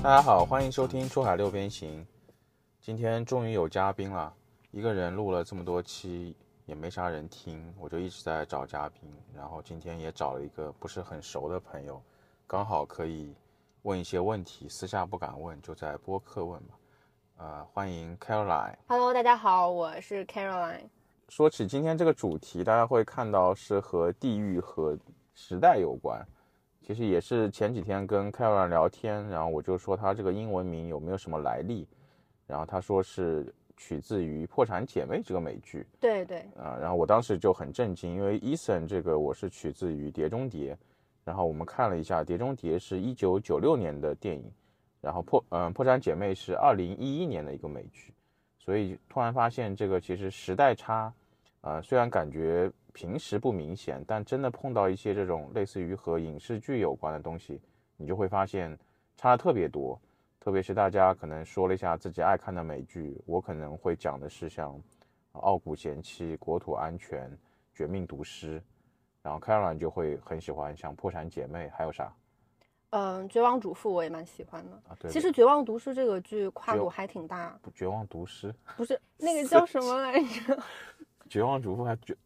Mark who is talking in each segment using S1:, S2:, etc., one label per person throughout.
S1: 大家好，欢迎收听《出海六边形》。今天终于有嘉宾了，一个人录了这么多期也没啥人听，我就一直在找嘉宾。然后今天也找了一个不是很熟的朋友，刚好可以问一些问题，私下不敢问，就在播客问吧。呃，欢迎 Caroline。
S2: Hello，大家好，我是 Caroline。
S1: 说起今天这个主题，大家会看到是和地域和时代有关。其实也是前几天跟 Caroline 聊天，然后我就说他这个英文名有没有什么来历，然后他说是取自于《破产姐妹》这个美剧
S2: 对对，
S1: 啊、然后我当时就很震惊，因为 Eason 这个我是取自于《碟中谍》，然后我们看了一下，《碟中谍》是一九九六年的电影，然后破嗯、破产姐妹是二零一一年的一个美剧，所以突然发现这个其实时代差，呃，虽然感觉平时不明显，但真的碰到一些这种类似于和影视剧有关的东西，你就会发现差的特别多。特别是大家可能说了一下自己爱看的美剧，我可能会讲的是像《傲骨贤妻》《国土安全》《绝命毒师》，然后 Caroline 就会很喜欢像《破产姐妹》，还有啥
S2: 嗯，绝望主妇我也蛮喜欢的。
S1: 啊？对，
S2: 其实《绝望毒师》这个剧跨度还挺大，
S1: 对绝望毒师、
S2: 不是 那个叫什么来着？
S1: 绝望主妇还绝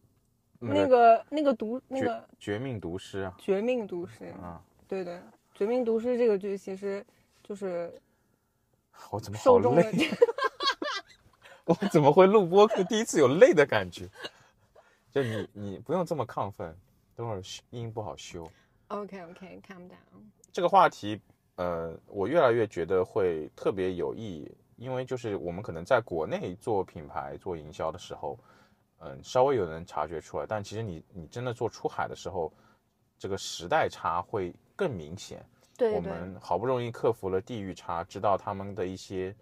S2: 那个那个毒那个
S1: 绝命毒师啊
S2: 绝命毒师，
S1: 啊！
S2: 对对，《绝命毒师》这个剧其实就是
S1: 我怎么好
S2: 受众的
S1: 累？我怎么会录播客？第一次有累的感觉。就你你不用这么亢奋，等会儿修音不好修。
S2: OK OK，calm down。
S1: 这个话题，呃，我越来越觉得会特别有意义，因为就是我们可能在国内做品牌、做营销的时候，嗯、稍微有人察觉出来，但其实你你真的做出海的时候，这个时代差会更明显。我
S2: 对我
S1: 们好不容易克服了地域差，知道他们的一些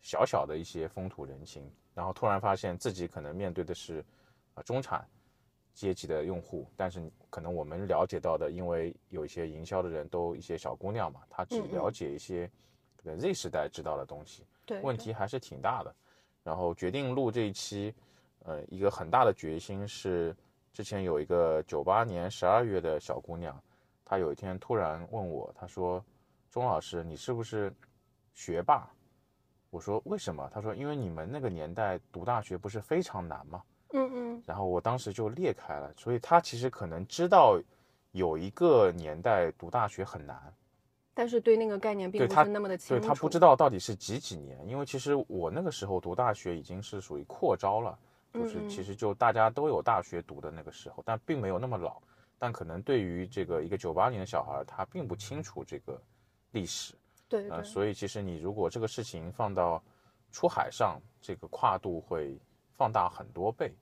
S1: 小小的一些风土人情，然后突然发现自己可能面对的是啊、呃中产阶级的用户，但是可能我们了解到的，因为有一些营销的人都一些小姑娘嘛，她只了解一些可能 Z 时代知道的东西，
S2: 对，对
S1: 问题还是挺大的。然后决定录这一期，呃，一个很大的决心是，之前有一个九八年十二月的小姑娘，她有一天突然问我，她说：“钟老师，你是不是学霸？”我说：“为什么？”她说：“因为你们那个年代读大学不是非常难吗
S2: 嗯嗯，？”
S1: 然后我当时就裂开了，所以她其实可能知道有一个年代读大学很难，
S2: 但是对那个概念并不是那么的清楚。
S1: 对他不知道到底是几几年，因为其实我那个时候读大学已经是属于扩招了，就是其实就大家都有大学读的那个时候，但并没有那么老。但可能对于这个一个九八年的小孩，他并不清楚这个历史，呃，
S2: 对呃，
S1: 所以其实你如果这个事情放到出海上，这个跨度会放大很多倍。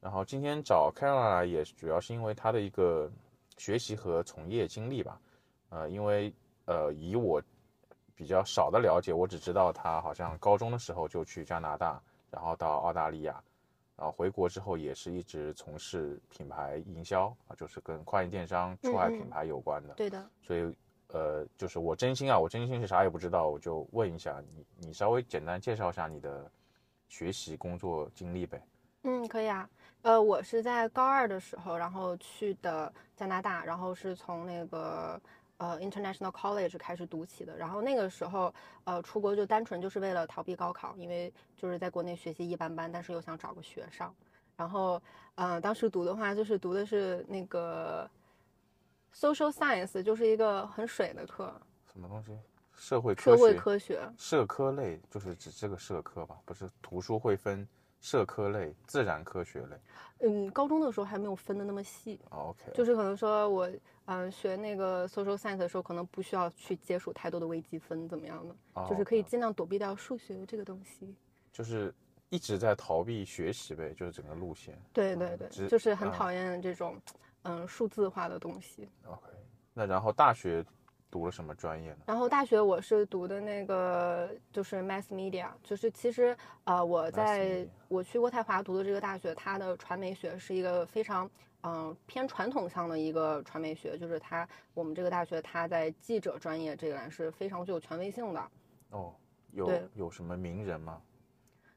S1: 然后今天找来也主要是因为他的一个学习和从业经历吧，呃，因为呃以我比较少的了解，我只知道他好像高中的时候就去加拿大，然后到澳大利亚，然后回国之后也是一直从事品牌营销啊，就是跟跨境电商、出海品牌有关的。
S2: 对的。
S1: 所以呃，就是我真心啊，我真心是啥也不知道，我就问一下你，你稍微简单介绍一下你的学习工作经历呗。
S2: 嗯，可以啊。呃，我是在高二的时候，然后去的加拿大，然后是从那个呃 International College 开始读起的。然后那个时候，呃，出国就单纯就是为了逃避高考，因为就是在国内学习一般般，但是又想找个学上。然后，呃，当时读的话，就是读的是那个 Social Science，就是一个很水的课，
S1: 什么东西？社会科学
S2: 社会、科学。
S1: 社科类，就是指这个社科吧？不是图书会分社科类、自然科学类。
S2: 嗯，高中的时候还没有分的那么细。
S1: 哦 OK，
S2: 就是可能说我嗯、学那个 social science 的时候，可能不需要去接触太多的微积分怎么样的，
S1: 哦
S2: 就是可以尽量躲避掉数学这个东西。
S1: 就是一直在逃避学习呗，就是整个路线。
S2: 对对
S1: 只
S2: 对，就是很
S1: 啊
S2: 讨厌这种嗯数字化的东西。
S1: OK，那然后大学读了什么专业呢？
S2: 然后大学我是读的那个就是 mass media，就是其实呃我在我去渥太华读的这个大学，它的传媒学是一个非常嗯、偏传统向的一个传媒学，就是它我们这个大学它在记者专业这个栏是非常具有权威性的。
S1: 哦，有有什么名人吗？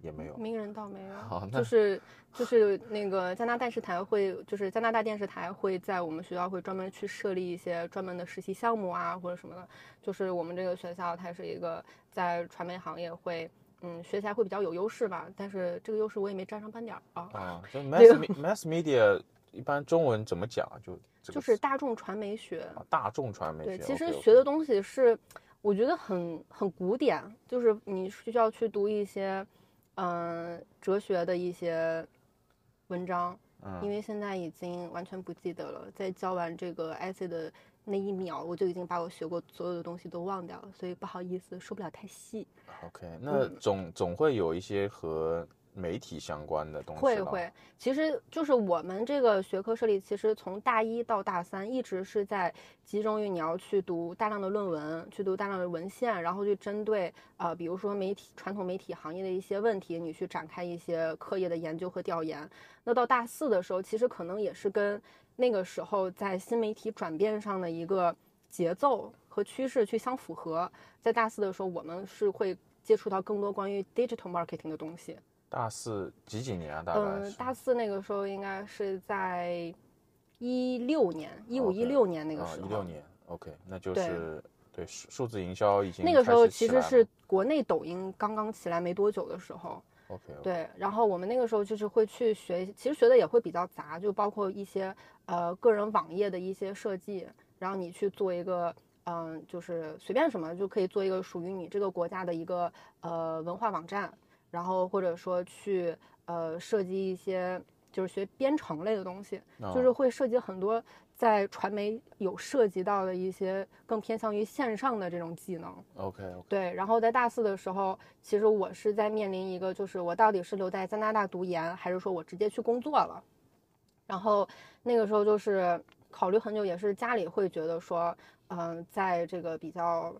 S1: 也没有。
S2: 名人倒没有，
S1: 好，那
S2: 就是就是那个加拿大电视台会，就是加拿大电视台会在我们学校会专门去设立一些专门的实习项目啊，或者什么的。就是我们这个学校它是一个在传媒行业会，嗯，学起来会比较有优势吧。但是这个优势我也没沾上半点儿啊。
S1: 啊，就 mass mass media 一般中文怎么讲啊？就
S2: 就是大众传媒学，
S1: 啊大众传媒
S2: 对，
S1: 学
S2: 其实学的东西是，我觉得很很古典，就是你需要去读一些，嗯、哲学的一些文章，因
S1: 嗯
S2: 为现在已经完全不记得了。在教完这个 essay 的那一秒，我就已经把我学过所有的东西都忘掉了，所以不好意思，说不了太细。
S1: OK，那
S2: 嗯
S1: 总总会有一些和媒体相关的东西
S2: 会会，其实就是我们这个学科设立，其实从大一到大三一直是在集中于你要去读大量的论文，去读大量的文献，然后去针对呃，比如说媒体传统媒体行业的一些问题，你去展开一些课业的研究和调研。那到大四的时候，其实可能也是跟那个时候在新媒体转变上的一个节奏和趋势去相符合。在大四的时候，我们是会接触到更多关于 digital marketing 的东西。
S1: 大四几几年啊？大概
S2: 嗯，大四那个时候应该是在一六年，一五一六年那个
S1: 啊
S2: 时候。
S1: 一六年，OK，那就是对数数字营销已经
S2: 那个时候其实是国内抖音刚刚起来没多久的时候
S1: ，OK，
S2: 对，然后我们那个时候就是会去学，其实学的也会比较杂，就包括一些呃个人网页的一些设计，然后你去做一个嗯、就是随便什么就可以做一个属于你这个国家的一个呃文化网站，然后或者说去呃设计一些就是学编程类的东西，就是
S1: 哦
S2: 会涉及很多在传媒有涉及到的一些更偏向于线上的这种技能。
S1: OK OK，
S2: 对，然后在大四的时候，其实我是在面临一个，就是我到底是留在加拿大读研，还是说我直接去工作了。然后那个时候就是考虑很久，也是家里会觉得说，嗯、在这个比较，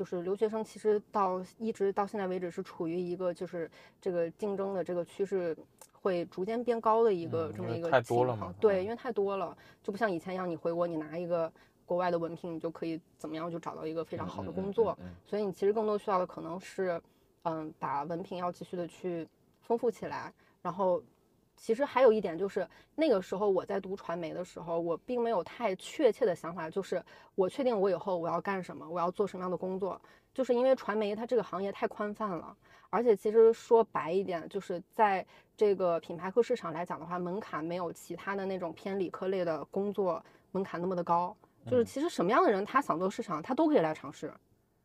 S2: 就是留学生其实到一直到现在为止是处于一个就是这个竞争的这个趋势会逐渐变高的一个这么一个
S1: 太多了嘛
S2: 情况对，
S1: 嗯
S2: 因为太多了，就不像以前一样，你回国你拿一个国外的文凭，你就可以怎么样就找到一个非常好的工作。
S1: 嗯嗯
S2: 所以你其实更多需要的可能是，嗯，把文凭要继续的去丰富起来。然后，其实还有一点就是，那个时候我在读传媒的时候，我并没有太确切的想法，就是我确定我以后我要干什么，我要做什么样的工作。就是因为传媒它这个行业太宽泛了，而且其实说白一点，就是在这个品牌和市场来讲的话，门槛没有其他的那种偏理科类的工作门槛那么的高。就是
S1: 嗯
S2: 其实什么样的人他想做市场，他都可以来尝试。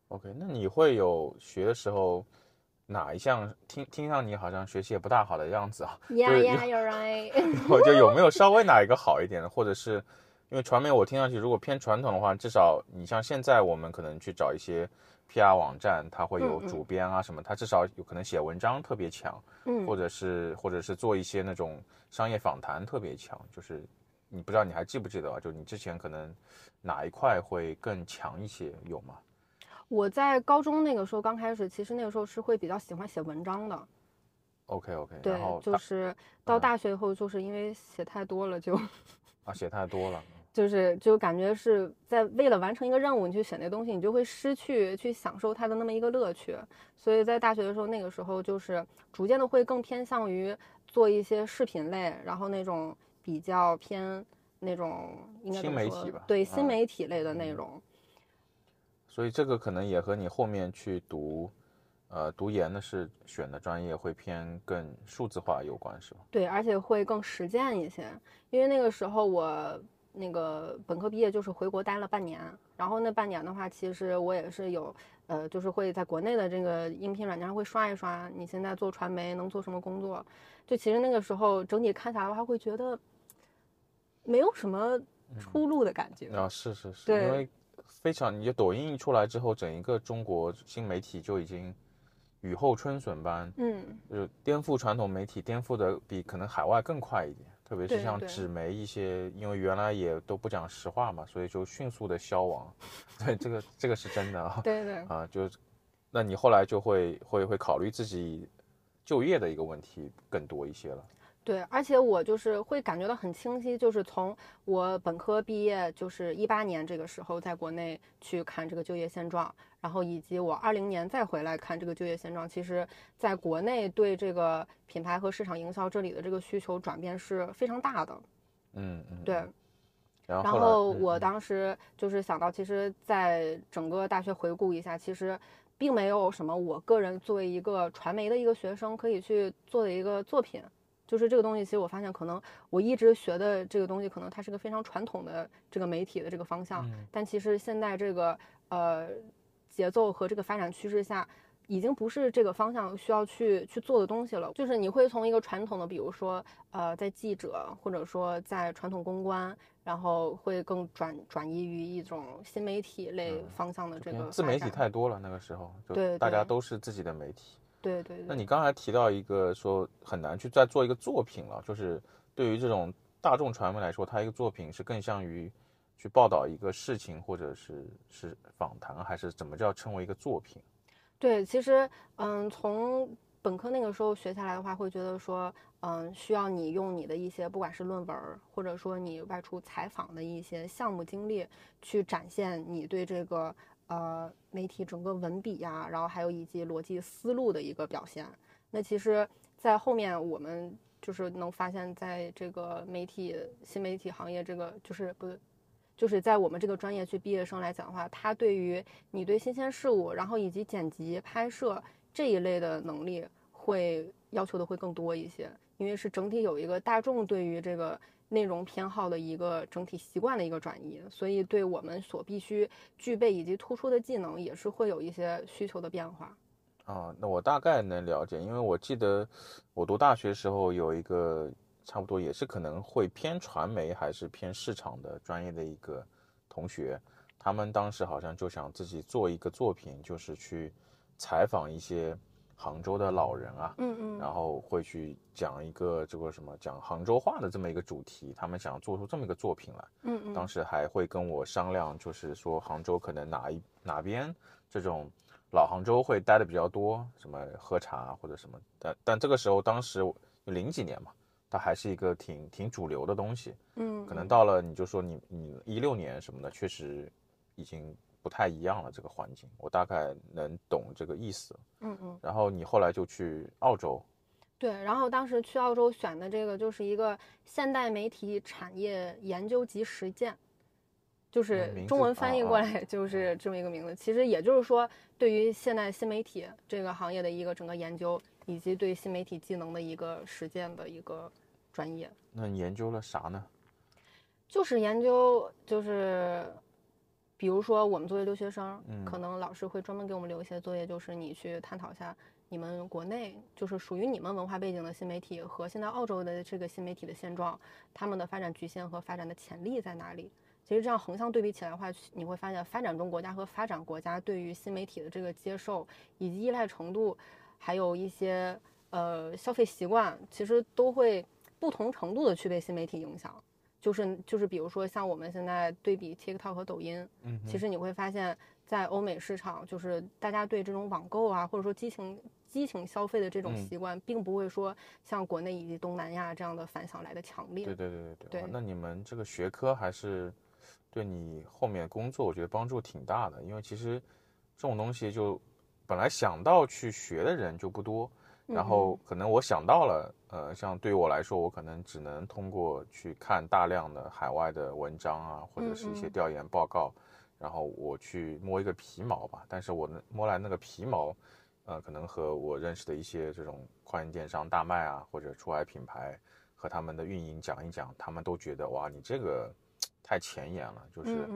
S1: OK，那你会有学的时候哪一项听听上你好像学习也不大好的样子啊
S2: ？Yeah,
S1: 就是
S2: yeah, you're right
S1: 我就有没有稍微哪一个好一点的，或者是因为传媒我听上去如果偏传统的话，至少你像现在我们可能去找一些 PR 网站，它会有主编啊什么，它至少有可能写文章特别强，
S2: 嗯，
S1: 或者是或者是做一些那种商业访谈特别强，就是你不知道你还记不记得啊？就你之前可能哪一块会更强一些，有吗？
S2: 我在高中那个时候刚开始，其实那个时候是会比较喜欢写文章的。
S1: OK OK，
S2: 对就是到
S1: 嗯
S2: 大学以后，就是因为写太多了，就
S1: 啊写太多了，
S2: 就是就感觉是在为了完成一个任务，你去写那东西，你就会失去去享受它的那么一个乐趣。所以在大学的时候，那个时候就是逐渐的会更偏向于做一些视频类，然后那种比较偏那种应该
S1: 新
S2: 怎么说
S1: 媒体吧
S2: 对新
S1: 嗯
S2: 媒体类的内容。
S1: 所以这个可能也和你后面去读，呃，读研的是选的专业会偏更数字化有关，是吧？
S2: 对，而且会更实践一些，因为那个时候我那个本科毕业就是回国待了半年，然后那半年的话，其实我也是有，呃，就是会在国内的这个应聘软件上会刷一刷，你现在做传媒能做什么工作？就其实那个时候整体看下来的话，会觉得没有什么出路的感觉。
S1: 啊，是是是，
S2: 对
S1: 因为非常，你就抖音一出来之后，整一个中国新媒体就已经雨后春笋般，
S2: 嗯，
S1: 就是颠覆传统媒体，颠覆的比可能海外更快一点。特别是像纸媒一些，因为原来也都不讲实话嘛，所以就迅速的消亡。对，这个这个是真的啊。
S2: 对对。
S1: 啊，就是，那你后来就会会会考虑自己就业的一个问题更多一些了。
S2: 对，而且我就是会感觉到很清晰，就是从我本科毕业，就是一八年这个时候，在国内去看这个就业现状，然然后以及我二零年再回来看这个就业现状，其实在国内对这个品牌和市场营销这里的这个需求转变是非常大的。
S1: 嗯嗯，
S2: 对。
S1: 然后
S2: 然后我当时就是想到，其实在整个大学回顾一下，其实并没有什么我个人作为一个传媒的一个学生可以去做的一个作品。就是这个东西，其实我发现可能我一直学的这个东西，可能它是个非常传统的这个媒体的这个方向。但其实现在这个呃节奏和这个发展趋势下，已经不是这个方向需要去去做的东西了。就是你会从一个传统的，比如说呃在记者或者说在传统公关。然后会更转转移于一种新媒体类方向的这个
S1: 自媒体太多了，那个时候
S2: 就
S1: 大家都是自己的媒体。
S2: 对对。
S1: 那你刚才提到一个说很难去再做一个作品了，就是对于这种大众传媒来说，它一个作品是更像于去报道一个事情，或者是是访谈，还是怎么叫称为一个作品？
S2: 对，其实嗯，从本科那个时候学下来的话，会觉得说。嗯，需要你用你的一些，不管是论文，或者说你外出采访的一些项目经历，去展现你对这个呃媒体整个文笔呀，然后还有以及逻辑思路的一个表现。那其实，在后面我们就是能发现，在这个媒体新媒体行业，这个就是不，就是在我们这个专业去毕业生来讲的话，他对于你对新鲜事物，然后以及剪辑拍摄这一类的能力，会要求的会更多一些。因为是整体有一个大众对于这个内容偏好的一个整体习惯的一个转移，所以对我们所必须具备以及突出的技能也是会有一些需求的变化。
S1: 啊，那我大概能了解，因为我记得我读大学时候有一个差不多也是可能会偏传媒还是偏市场的专业的一个同学，他们当时好像就想自己做一个作品，就是去采访一些。杭州的老人啊，
S2: 嗯嗯，
S1: 然后会去讲一个这个什么讲杭州话的这么一个主题，他们想做出这么一个作品来，
S2: 嗯嗯，
S1: 当时还会跟我商量，就是说杭州可能哪一哪边这种老杭州会待的比较多，什么喝茶或者什么，但但这个时候当时零几年嘛，它还是一个挺挺主流的东西，
S2: 嗯，
S1: 可能到了你就说你你一六年什么的，确实已经。不太一样了，这个环境我大概能懂这个意思。
S2: 嗯嗯。
S1: 然后你后来就去澳洲。
S2: 对，然后当时去澳洲选的这个就是一个现代媒体产业研究及实践，就是中文翻译过来就是这么一个名字。其实也就是说，对于现代新媒体这个行业的一个整个研究，以及对新媒体技能的一个实践的一个专业。
S1: 那你研究了啥呢？
S2: 就是研究，就是。比如说，我们作为留学生，可能老师会专门给我们留一些作业，就是你去探讨一下你们国内就是属于你们文化背景的新媒体和现在澳洲的这个新媒体的现状，他们的发展局限和发展的潜力在哪里？其实这样横向对比起来的话，你会发现发展中国家和发展国家对于新媒体的这个接受以及依赖程度，还有一些呃消费习惯，其实都会不同程度的去被新媒体影响。就是就是，比如说像我们现在对比 TikTok 和抖音，
S1: 嗯，
S2: 其实你会发现，在欧美市场，就是大家对这种网购啊，或者说激情激情消费的这种习惯，并不会说像国内以及东南亚这样的反响来的强烈。
S1: 对对对对对。那你们这个学科还是对你后面工作，我觉得帮助挺大的，因为其实这种东西就本来想到去学的人就不多。然后可能我想到了，呃，像对于我来说，我可能只能通过去看大量的海外的文章啊，或者是一些调研报告，然后我去摸一个皮毛吧。但是我摸来那个皮毛，呃，可能和我认识的一些这种跨境电商大卖啊，或者出海品牌和他们的运营讲一讲，他们都觉得哇，你这个太前沿了，就是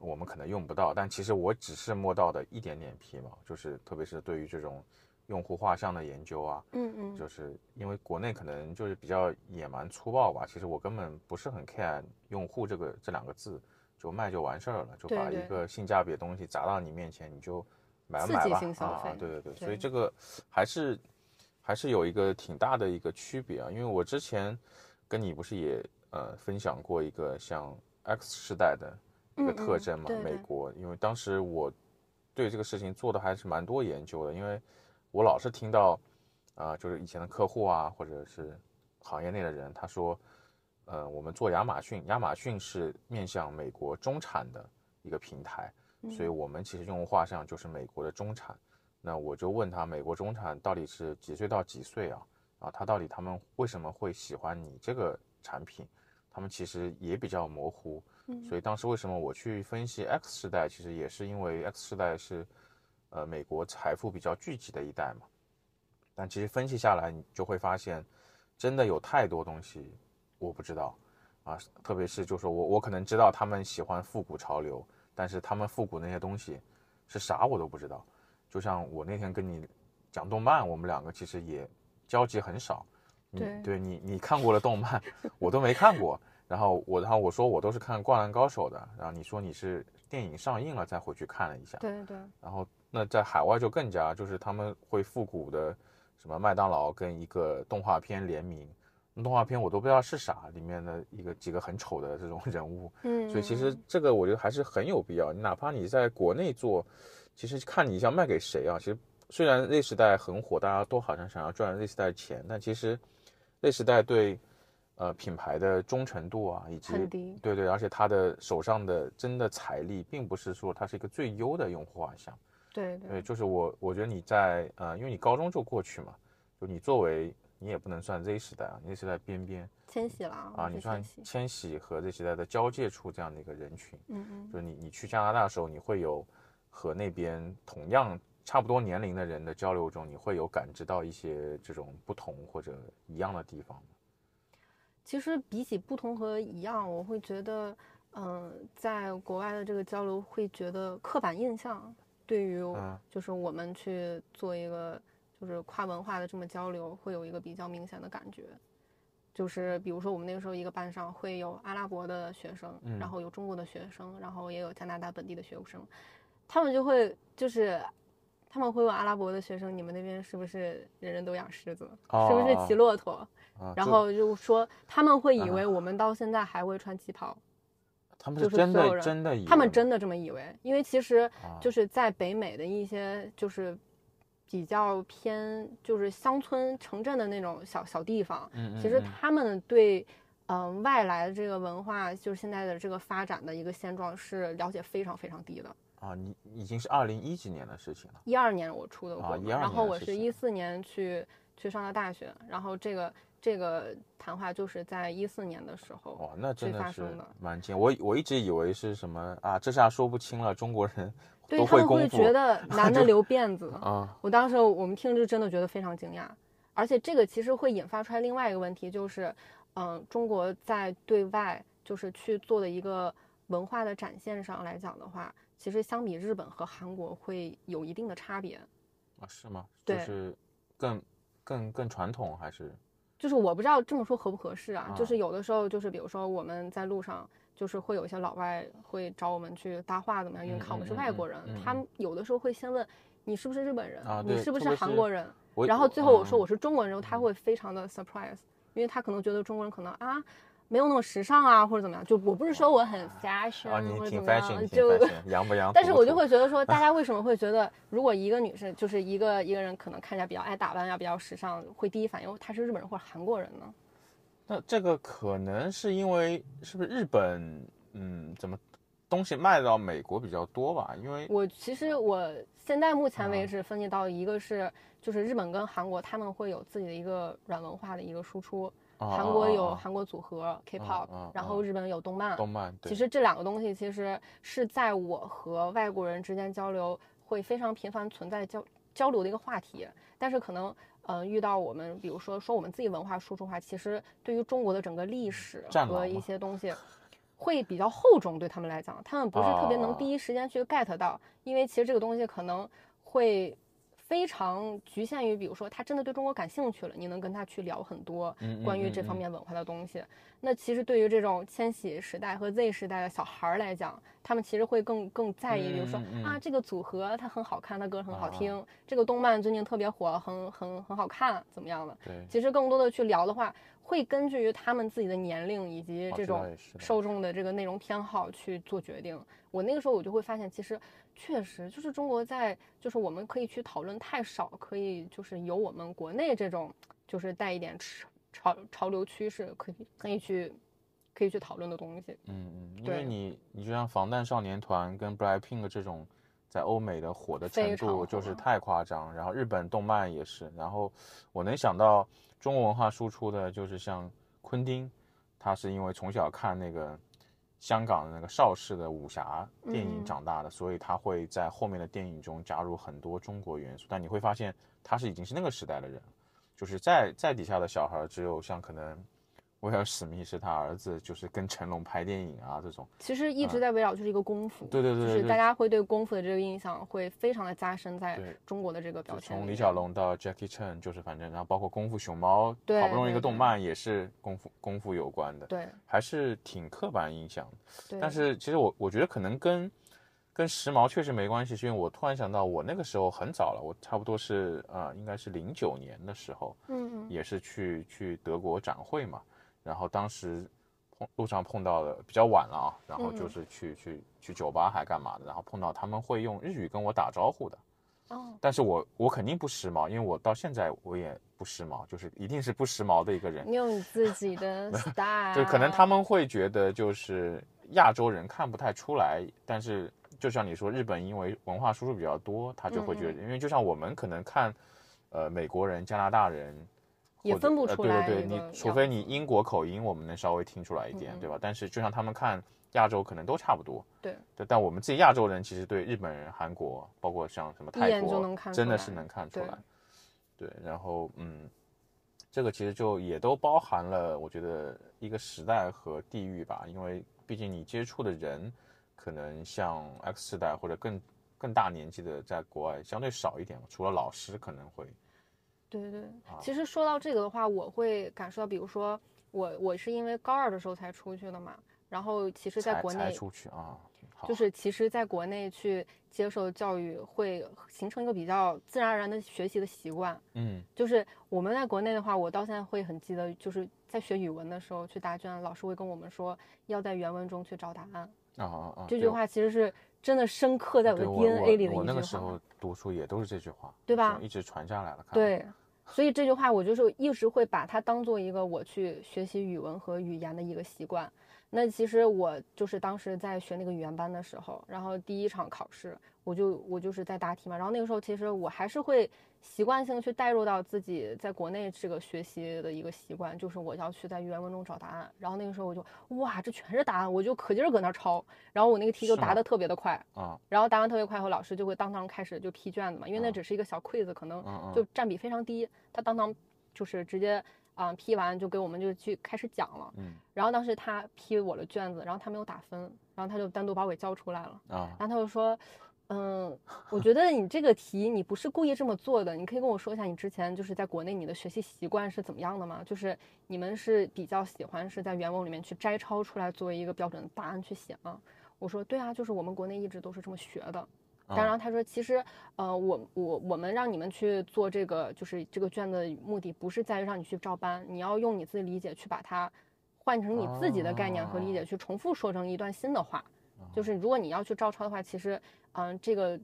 S1: 我们可能用不到。但其实我只是摸到的一点点皮毛，就是特别是对于这种。用户画像的研究啊，
S2: 嗯嗯，
S1: 就是因为国内可能就是比较野蛮粗暴吧。其实我根本不是很 care 用户这个这两个字，就卖就完事儿了，就把一个性价比的东西砸到你面前，你就买买吧啊！对对对，所以这个还是还是有一个挺大的一个区别啊。因为我之前跟你不是也呃分享过一个像 X 时代的一个特征嘛，美国，因为当时我对这个事情做的还是蛮多研究的，因为。我老是听到，啊，就是以前的客户啊，或者是行业内的人，他说，呃，我们做亚马逊，亚马逊是面向美国中产的一个平台，所以我们其实用户画像就是美国的中产。那我就问他，美国中产到底是几岁到几岁啊？啊，他到底他们为什么会喜欢你这个产品？他们其实也比较模糊。所以当时为什么我去分析 X 世代，其实也是因为 X 世代是，呃，美国财富比较聚集的一代嘛。但其实分析下来，你就会发现，真的有太多东西我不知道啊。特别是就说我我可能知道他们喜欢复古潮流，但是他们复古那些东西是啥我都不知道。就像我那天跟你讲动漫，我们两个其实也交集很少。
S2: 对，
S1: 对你你看过的动漫，我都没看过。然后我然后我说我都是看《灌篮高手》的。然后你说你是电影上映了再回去看了一下。
S2: 对对。
S1: 然后那在海外就更加就是他们会复古的，什么麦当劳跟一个动画片联名，动画片我都不知道是啥，里面的一个几个很丑的这种人物。
S2: 嗯。
S1: 所以其实这个我觉得还是很有必要。你哪怕你在国内做。其实看你想卖给谁啊？其实虽然 Z 时代很火，大家都好像想要赚 Z 时代的钱，但其实 Z 时代对呃品牌的忠诚度啊，以及对对，而且他的手上的真的财力，并不是说他是一个最优的用户画像。
S2: 对对，
S1: 就是我我觉得你在呃，因为你高中就过去嘛，就你作为你也不能算 Z 时代啊，Z 时代边边
S2: 千禧了
S1: 啊，你算千禧和 Z 时代的交界处这样的一个人群，
S2: 嗯嗯，
S1: 就是你你去加拿大的时候，你会有。和那边同样差不多年龄的人的交流中，你会有感知到一些这种不同或者一样的地方吗？
S2: 其实比起不同和一样，我会觉得，嗯，在国外的这个交流会觉得刻板印象对于就是我们去做一个就是跨文化的这么交流，会有一个比较明显的感觉。就是比如说我们那个时候一个班上会有阿拉伯的学生，然后有中国的学生，然后也有加拿大本地的学生。他们就会就是，他们会问阿拉伯的学生：“你们那边是不是人人都养狮子？是不是骑骆驼？”然后就说他们会以为我们到现在还会穿旗袍。
S1: 他们是真的真的，
S2: 他们真的这么以为，因为其实就是在北美的一些就是比较偏就是乡村城镇的那种小小地方，其实他们对嗯外来的这个文化，就是现在的这个发展的一个现状是了解非常非常低的。
S1: 啊，你已经是二零一几年的事情了。
S2: 一二年我出的
S1: 国，
S2: 然后我是一四年去去上的大学，然后这个这个谈话就是在一四年的时候
S1: 哦，那真
S2: 的
S1: 是蛮近。我我一直以为是什么啊，这下说不清了，中国人
S2: 对他们
S1: 会
S2: 觉得男的 留辫子啊。我当时我们听着真的觉得非常惊讶，而且这个其实会引发出来另外一个问题，就是嗯，中国在对外就是去做的一个文化的展现上来讲的话。其实相比日本和韩国会有一定的差别，
S1: 啊，是吗？
S2: 对，
S1: 就是更更更传统还是？
S2: 就是我不知道这么说合不合适啊。就是有的时候，就是比如说我们在路上，就是会有一些老外会找我们去搭话，怎么样？因为看我们是外国人，他们有的时候会先问你是不是日本人，你是不是韩国人？然后最后我说我是中国人，他会非常的 surprise，因为他可能觉得中国人可能啊。没有那么时尚啊，或者怎么样？就我不是说我很 fashion 或者怎么样，就
S1: 洋不洋？
S2: 但是我就会觉得说，大家 为什么会觉得，如果一个女生就是一个一个人，可能看起来比较爱打扮呀，比较时尚，会第一反应她是日本人或者韩国人呢？
S1: 那这个可能是因为是不是日本，嗯，怎么东西卖到美国比较多吧？因为
S2: 我其实我现在目前为止分析到一个是，就是日本跟韩国他们会有自己的一个软文化的一个输出。韩国有韩国组合 K-pop，然后日本有动漫。
S1: 动漫，
S2: 其实这两个东西其实是在我和外国人之间交流会非常频繁存在交交流的一个话题。但是可能，嗯，遇到我们，比如说说我们自己文化输出话，其实对于中国的整个历史和一些东西，会比较厚重。对他们来讲，他们不是特别能第一时间去 get 到，因为其实这个东西可能会。非常局限于，比如说他真的对中国感兴趣了，你能跟他去聊很多关于这方面文化的东西。那其实对于这种千禧时代和 Z 时代的小孩儿来讲，他们其实会更更在意，比如说啊，这个组合它很好看，它歌很好听，这个动漫最近特别火，很很很好看，怎么样的？
S1: 对，
S2: 其实更多的去聊的话，会根据于他们自己的年龄以及这种受众的这个内容偏好去做决定。我那个时候我就会发现，其实。确实，就是中国在，就是我们可以去讨论太少，可以就是有我们国内这种，就是带一点潮潮潮流趋势，可以可以去可以去讨论的东西。
S1: 嗯嗯，因为你你就像防弹少年团跟 BLACKPINK 这种，在欧美的火的程度就是太夸张，然后日本动漫也是，然后我能想到中国文化输出的就是像昆汀，他是因为从小看那个香港的那个邵氏的武侠电影
S2: 嗯
S1: 长大的，所以他会在后面的电影中加入很多中国元素，但你会发现他是已经是那个时代的人，就是在在底下的小孩只有像可能。威尔史密斯他儿子就是跟成龙拍电影啊这种，
S2: 其实一直在围绕就是一个功夫，
S1: 对对对对
S2: 就是大家会对功夫的这个印象会非常的加深在中国的这个
S1: 就
S2: 标签里面。
S1: 从李小龙到 Jackie Chan，就是反正然后包括功夫熊猫，
S2: 对
S1: 好不容易一个动漫也是功夫功夫有关的，
S2: 对
S1: 还是挺刻板印象的。
S2: 对，
S1: 但是其实我我觉得可能跟跟时髦确实没关系，是因为我突然想到我那个时候很早了，我差不多是呃应该是零九年的时候，
S2: 嗯嗯
S1: 也是去去德国展会嘛，然后当时碰路上碰到的比较晚了啊，然后就
S2: 嗯。
S1: 是去去去酒吧还干嘛的，然后碰到他们会用日语跟我打招呼的，
S2: 哦，
S1: 但是我我肯定不时髦，因为我到现在我也不时髦，就是一定是不时髦的一个人，
S2: 你有你自己的 style，
S1: 就可能他们会觉得就是亚洲人看不太出来，但是就像你说，日本因为文化输出比较多，他就会觉得，因为就像我们可能看，呃，美国人、加拿大人。
S2: 也分不
S1: 呃
S2: 出来
S1: 对对对，你除非你英国口音，我们能稍微听出来一点，
S2: 嗯
S1: 对吧？但是就像他们看亚洲，可能都差不多。
S2: 对
S1: 对，但我们自己亚洲人其实对日本人、韩国，包括像什么泰国，真的是能看出
S2: 对
S1: 来。对，然后嗯，这个其实就也都包含了，我觉得一个时代和地域吧，因为毕竟你接触的人，可能像 X 世代或者更更大年纪的，在国外相对少一点，除了老师可能会，
S2: 对对，
S1: 啊
S2: 其实说到这个的话，我会感受到，比如说我我是因为高二的时候才出去的嘛，然后其实在国内
S1: 才出去啊，好
S2: 就是其实在国内去接受教育会形成一个比较自然而然的学习的习惯。
S1: 嗯
S2: 就是我们在国内的话，我到现在会很记得，就是在学语文的时候去答卷，老师会跟我们说要在原文中去找答案。
S1: 啊啊啊，
S2: 这句话其实是真的深刻在我的 DNA 里的一句话。
S1: 我那个时候读书也都是这句话，
S2: 对吧
S1: 一直传下来了。
S2: 对，所以这句话我就是一直会把它当做一个我去学习语文和语言的一个习惯。那其实我就是当时在学那个语言班的时候，然后第一场考试，我就我就是在答题嘛，然后那个时候其实我还是会习惯性去带入到自己在国内这个学习的一个习惯，就是我要去在原文中找答案。然后那个时候我就哇，这全是答案，我就可劲儿搁那儿抄，然后我那个题就答
S1: 吗
S2: 的特别的快，
S1: 啊，
S2: 然后答完特别快后，老师就会当堂开始就批卷子嘛，因为那
S1: 啊
S2: 只是一个小 quiz，可能就占比非常低，他当堂就是直接啊、批完就给我们就去开始讲了。
S1: 嗯
S2: 然后当时他批我的卷子，然后他没有打分，然后他就单独把我给叫出来了，
S1: 啊
S2: 然后他就说。嗯，我觉得你这个题你不是故意这么做的，你可以跟我说一下你之前就是在国内你的学习习惯是怎么样的吗？就是你们是比较喜欢是在原文里面去摘抄出来作为一个标准的答案去写吗？我说对啊，就是我们国内一直都是这么学的。当然，他说其实，呃，我我我们让你们去做这个，就是这个卷子的目的不是在于让你去照搬，你要用你自己理解去把它换成你自己的概念和理解，去重复说成一段新的话。就是如果你要去照抄的话，其实，嗯、这个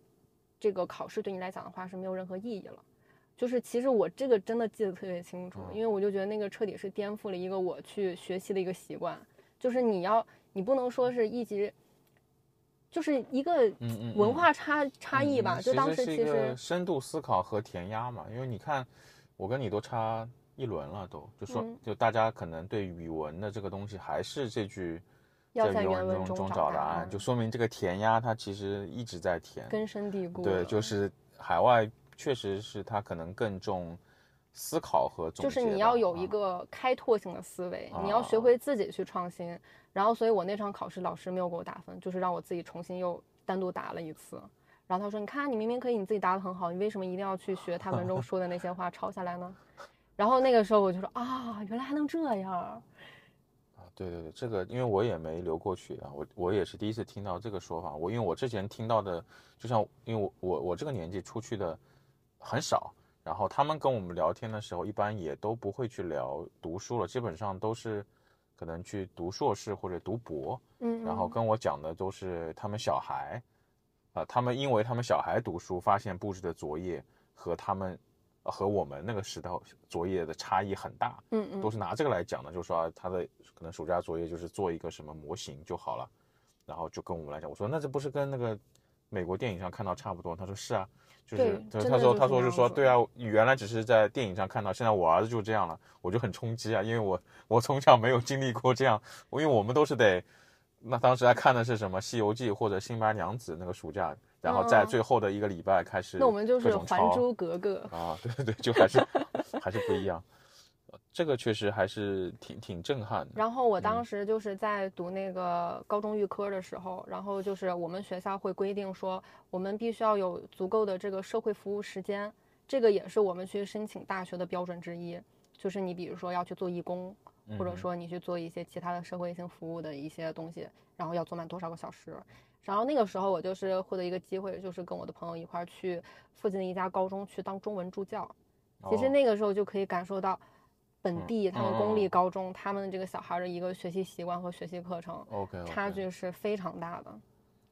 S2: 这个考试对你来讲的话是没有任何意义了。就是其实我这个真的记得特别清楚，因为我就觉得那个彻底是颠覆了一个我去学习的一个习惯，就是你要你不能说是一直。就是一个文化差、差异吧，
S1: 嗯
S2: 就当时其实
S1: 深度思考和填鸭嘛，因为你看，我跟你都差一轮了都，就说、
S2: 嗯。
S1: 就大家可能对语文的这个东西还是这句
S2: 要在
S1: 原
S2: 原文中找答
S1: 答案，就说明这个填鸭它其实一直在填，
S2: 根深蒂固
S1: 对，就是海外确实是它可能更重思考和总
S2: 就是你要有一
S1: 啊
S2: 个开拓性的思维，
S1: 啊
S2: 你要学会自己去创新。然后，所以我那场考试老师没有给我打分，就是让我自己重新又单独答了一次。然后他说：“你看，你明明可以你自己答的很好，你为什么一定要去学他文中 说的那些话抄下来呢？”然后那个时候我就说：“啊，原来还能这样。
S1: 啊，对对对，这个因为我也没留过去啊，我我也是第一次听到这个说法。我因为我之前听到的，就像因为我我我这个年纪出去的很少，然后他们跟我们聊天的时候，一般也都不会去聊读书了，基本上都是可能去读硕士或者读博，”
S2: 嗯，
S1: 然后跟我讲的都是他们小孩，啊、他们因为他们小孩读书，发现布置的作业和他们和我们那个时代作业的差异很大，
S2: 嗯嗯，
S1: 都是拿这个来讲的，就是说他的可能暑假作业就是做一个什么模型就好了，然后就跟我们来讲，我说那这不是跟那个美国电影上看到差不多？他说是啊，就是
S2: 对
S1: 他说他说就说对啊，原来只是在电影上看到，现在我儿子就这样了，我就很冲击啊，因为我我从小没有经历过这样，因为我们都是得。那当时还看的是什么《西游记》或者《新白娘子》那个暑假，然后在
S2: 哦
S1: 最后的一个礼拜开始
S2: 那我们就是《还珠格格》。
S1: 啊，对对对，就还是还是不一样，呃这个确实还是挺挺震撼的。
S2: 然后我
S1: 嗯
S2: 当时就是在读那个高中预科的时候，然后就是我们学校会规定说，我们必须要有足够的这个社会服务时间，这个也是我们去申请大学的标准之一。就是你比如说要去做义工，或者
S1: 嗯
S2: 说你去做一些其他的社会性服务的一些东西，然后要做满多少个小时。然后那个时候我就是获得一个机会，就是跟我的朋友一块儿去附近的一家高中去当中文助教。其实
S1: 哦
S2: 那个时候就可以感受到本
S1: 嗯
S2: 地他们
S1: 嗯
S2: 公立
S1: 嗯
S2: 高中他们这个小孩的一个学习习惯和学习课程
S1: OK
S2: 差距是非常大的。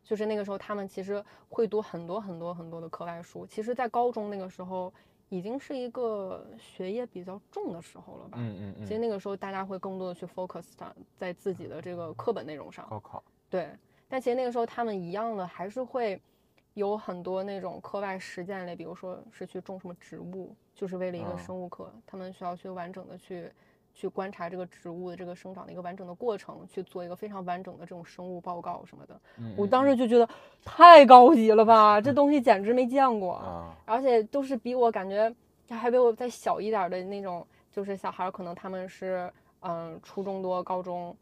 S2: 就是那个时候他们其实会读很多很多很多的课外书。其实，在高中那个时候已经是一个学业比较重的时候了吧？
S1: 嗯嗯嗯，
S2: 其实那个时候大家会更多的去 focus 上在自己的这个课本内容上。
S1: 高考
S2: 对，但其实那个时候他们一样的还是会有很多那种课外实践类，比如说是去种什么植物，就是为了一个
S1: 嗯
S2: 生物课，他们需要去完整的去去观察这个植物的这个生长的一个完整的过程，去做一个非常完整的这种生物报告什么的。
S1: 嗯
S2: 我当时就觉得太高级了吧，这东西 简直没见过。
S1: 啊，
S2: 而且都是比我感觉还比我再小一点的那种，就是小孩，可能他们是嗯初中多、高中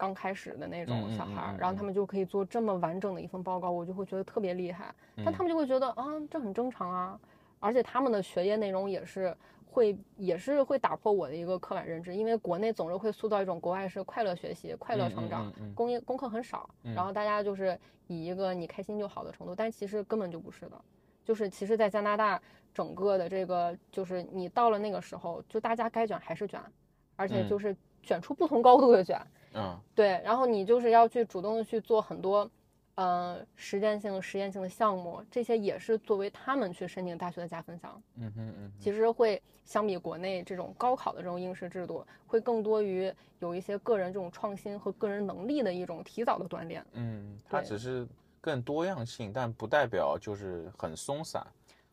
S2: 刚开始的那种小孩然后他们就可以做这么完整的一份报告，我就会觉得特别厉害。但
S1: 嗯
S2: 他们就会觉得啊，这很正常啊，而且他们的学业内容也是。会也是会打破我的一个刻板认知，因为国内总是会塑造一种国外是快乐学习、快乐成长，
S1: 嗯嗯嗯
S2: 功业功课很少，
S1: 嗯
S2: 然后大家就是以一个你开心就好的程度，但其实根本就不是的。就是其实，在加拿大整个的这个，就是你到了那个时候，就大家该卷还是卷，而且
S1: 嗯
S2: 就是卷出不同高度的卷。
S1: 嗯
S2: 对，然后你就是要去主动的去做很多，呃，实践性、实验性的项目，这些也是作为他们去申请大学的加分项。
S1: 嗯哼嗯哼，
S2: 其实会相比国内这种高考的这种应试制度，会更多于有一些个人这种创新和个人能力的一种提早的锻炼。
S1: 嗯，它只是更多样性，但不代表就是很松散，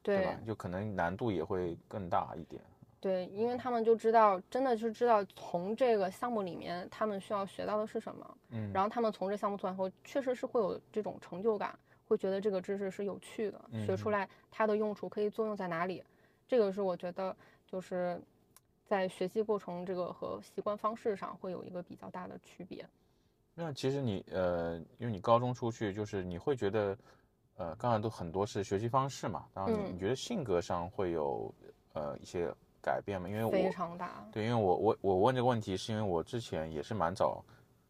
S1: 对
S2: 对
S1: 吧？就可能难度也会更大一点。
S2: 对，因为他们就知道，真的就知道从这个项目里面他们需要学到的是什么，
S1: 嗯，
S2: 然后他们从这项目做完后，确实是会有这种成就感，会觉得这个知识是有趣的，学出
S1: 嗯
S2: 来它的用处可以作用在哪里，这个是我觉得就是在学习过程这个和习惯方式上会有一个比较大的区别。
S1: 那其实你呃，因为你高中出去，就是你会觉得，呃，刚才都很多是学习方式嘛，然后你、
S2: 嗯。
S1: 你觉得性格上会有呃一些改变吗？因为我非
S2: 常大，
S1: 对，因为我我我问这个问题，是因为我之前也是蛮早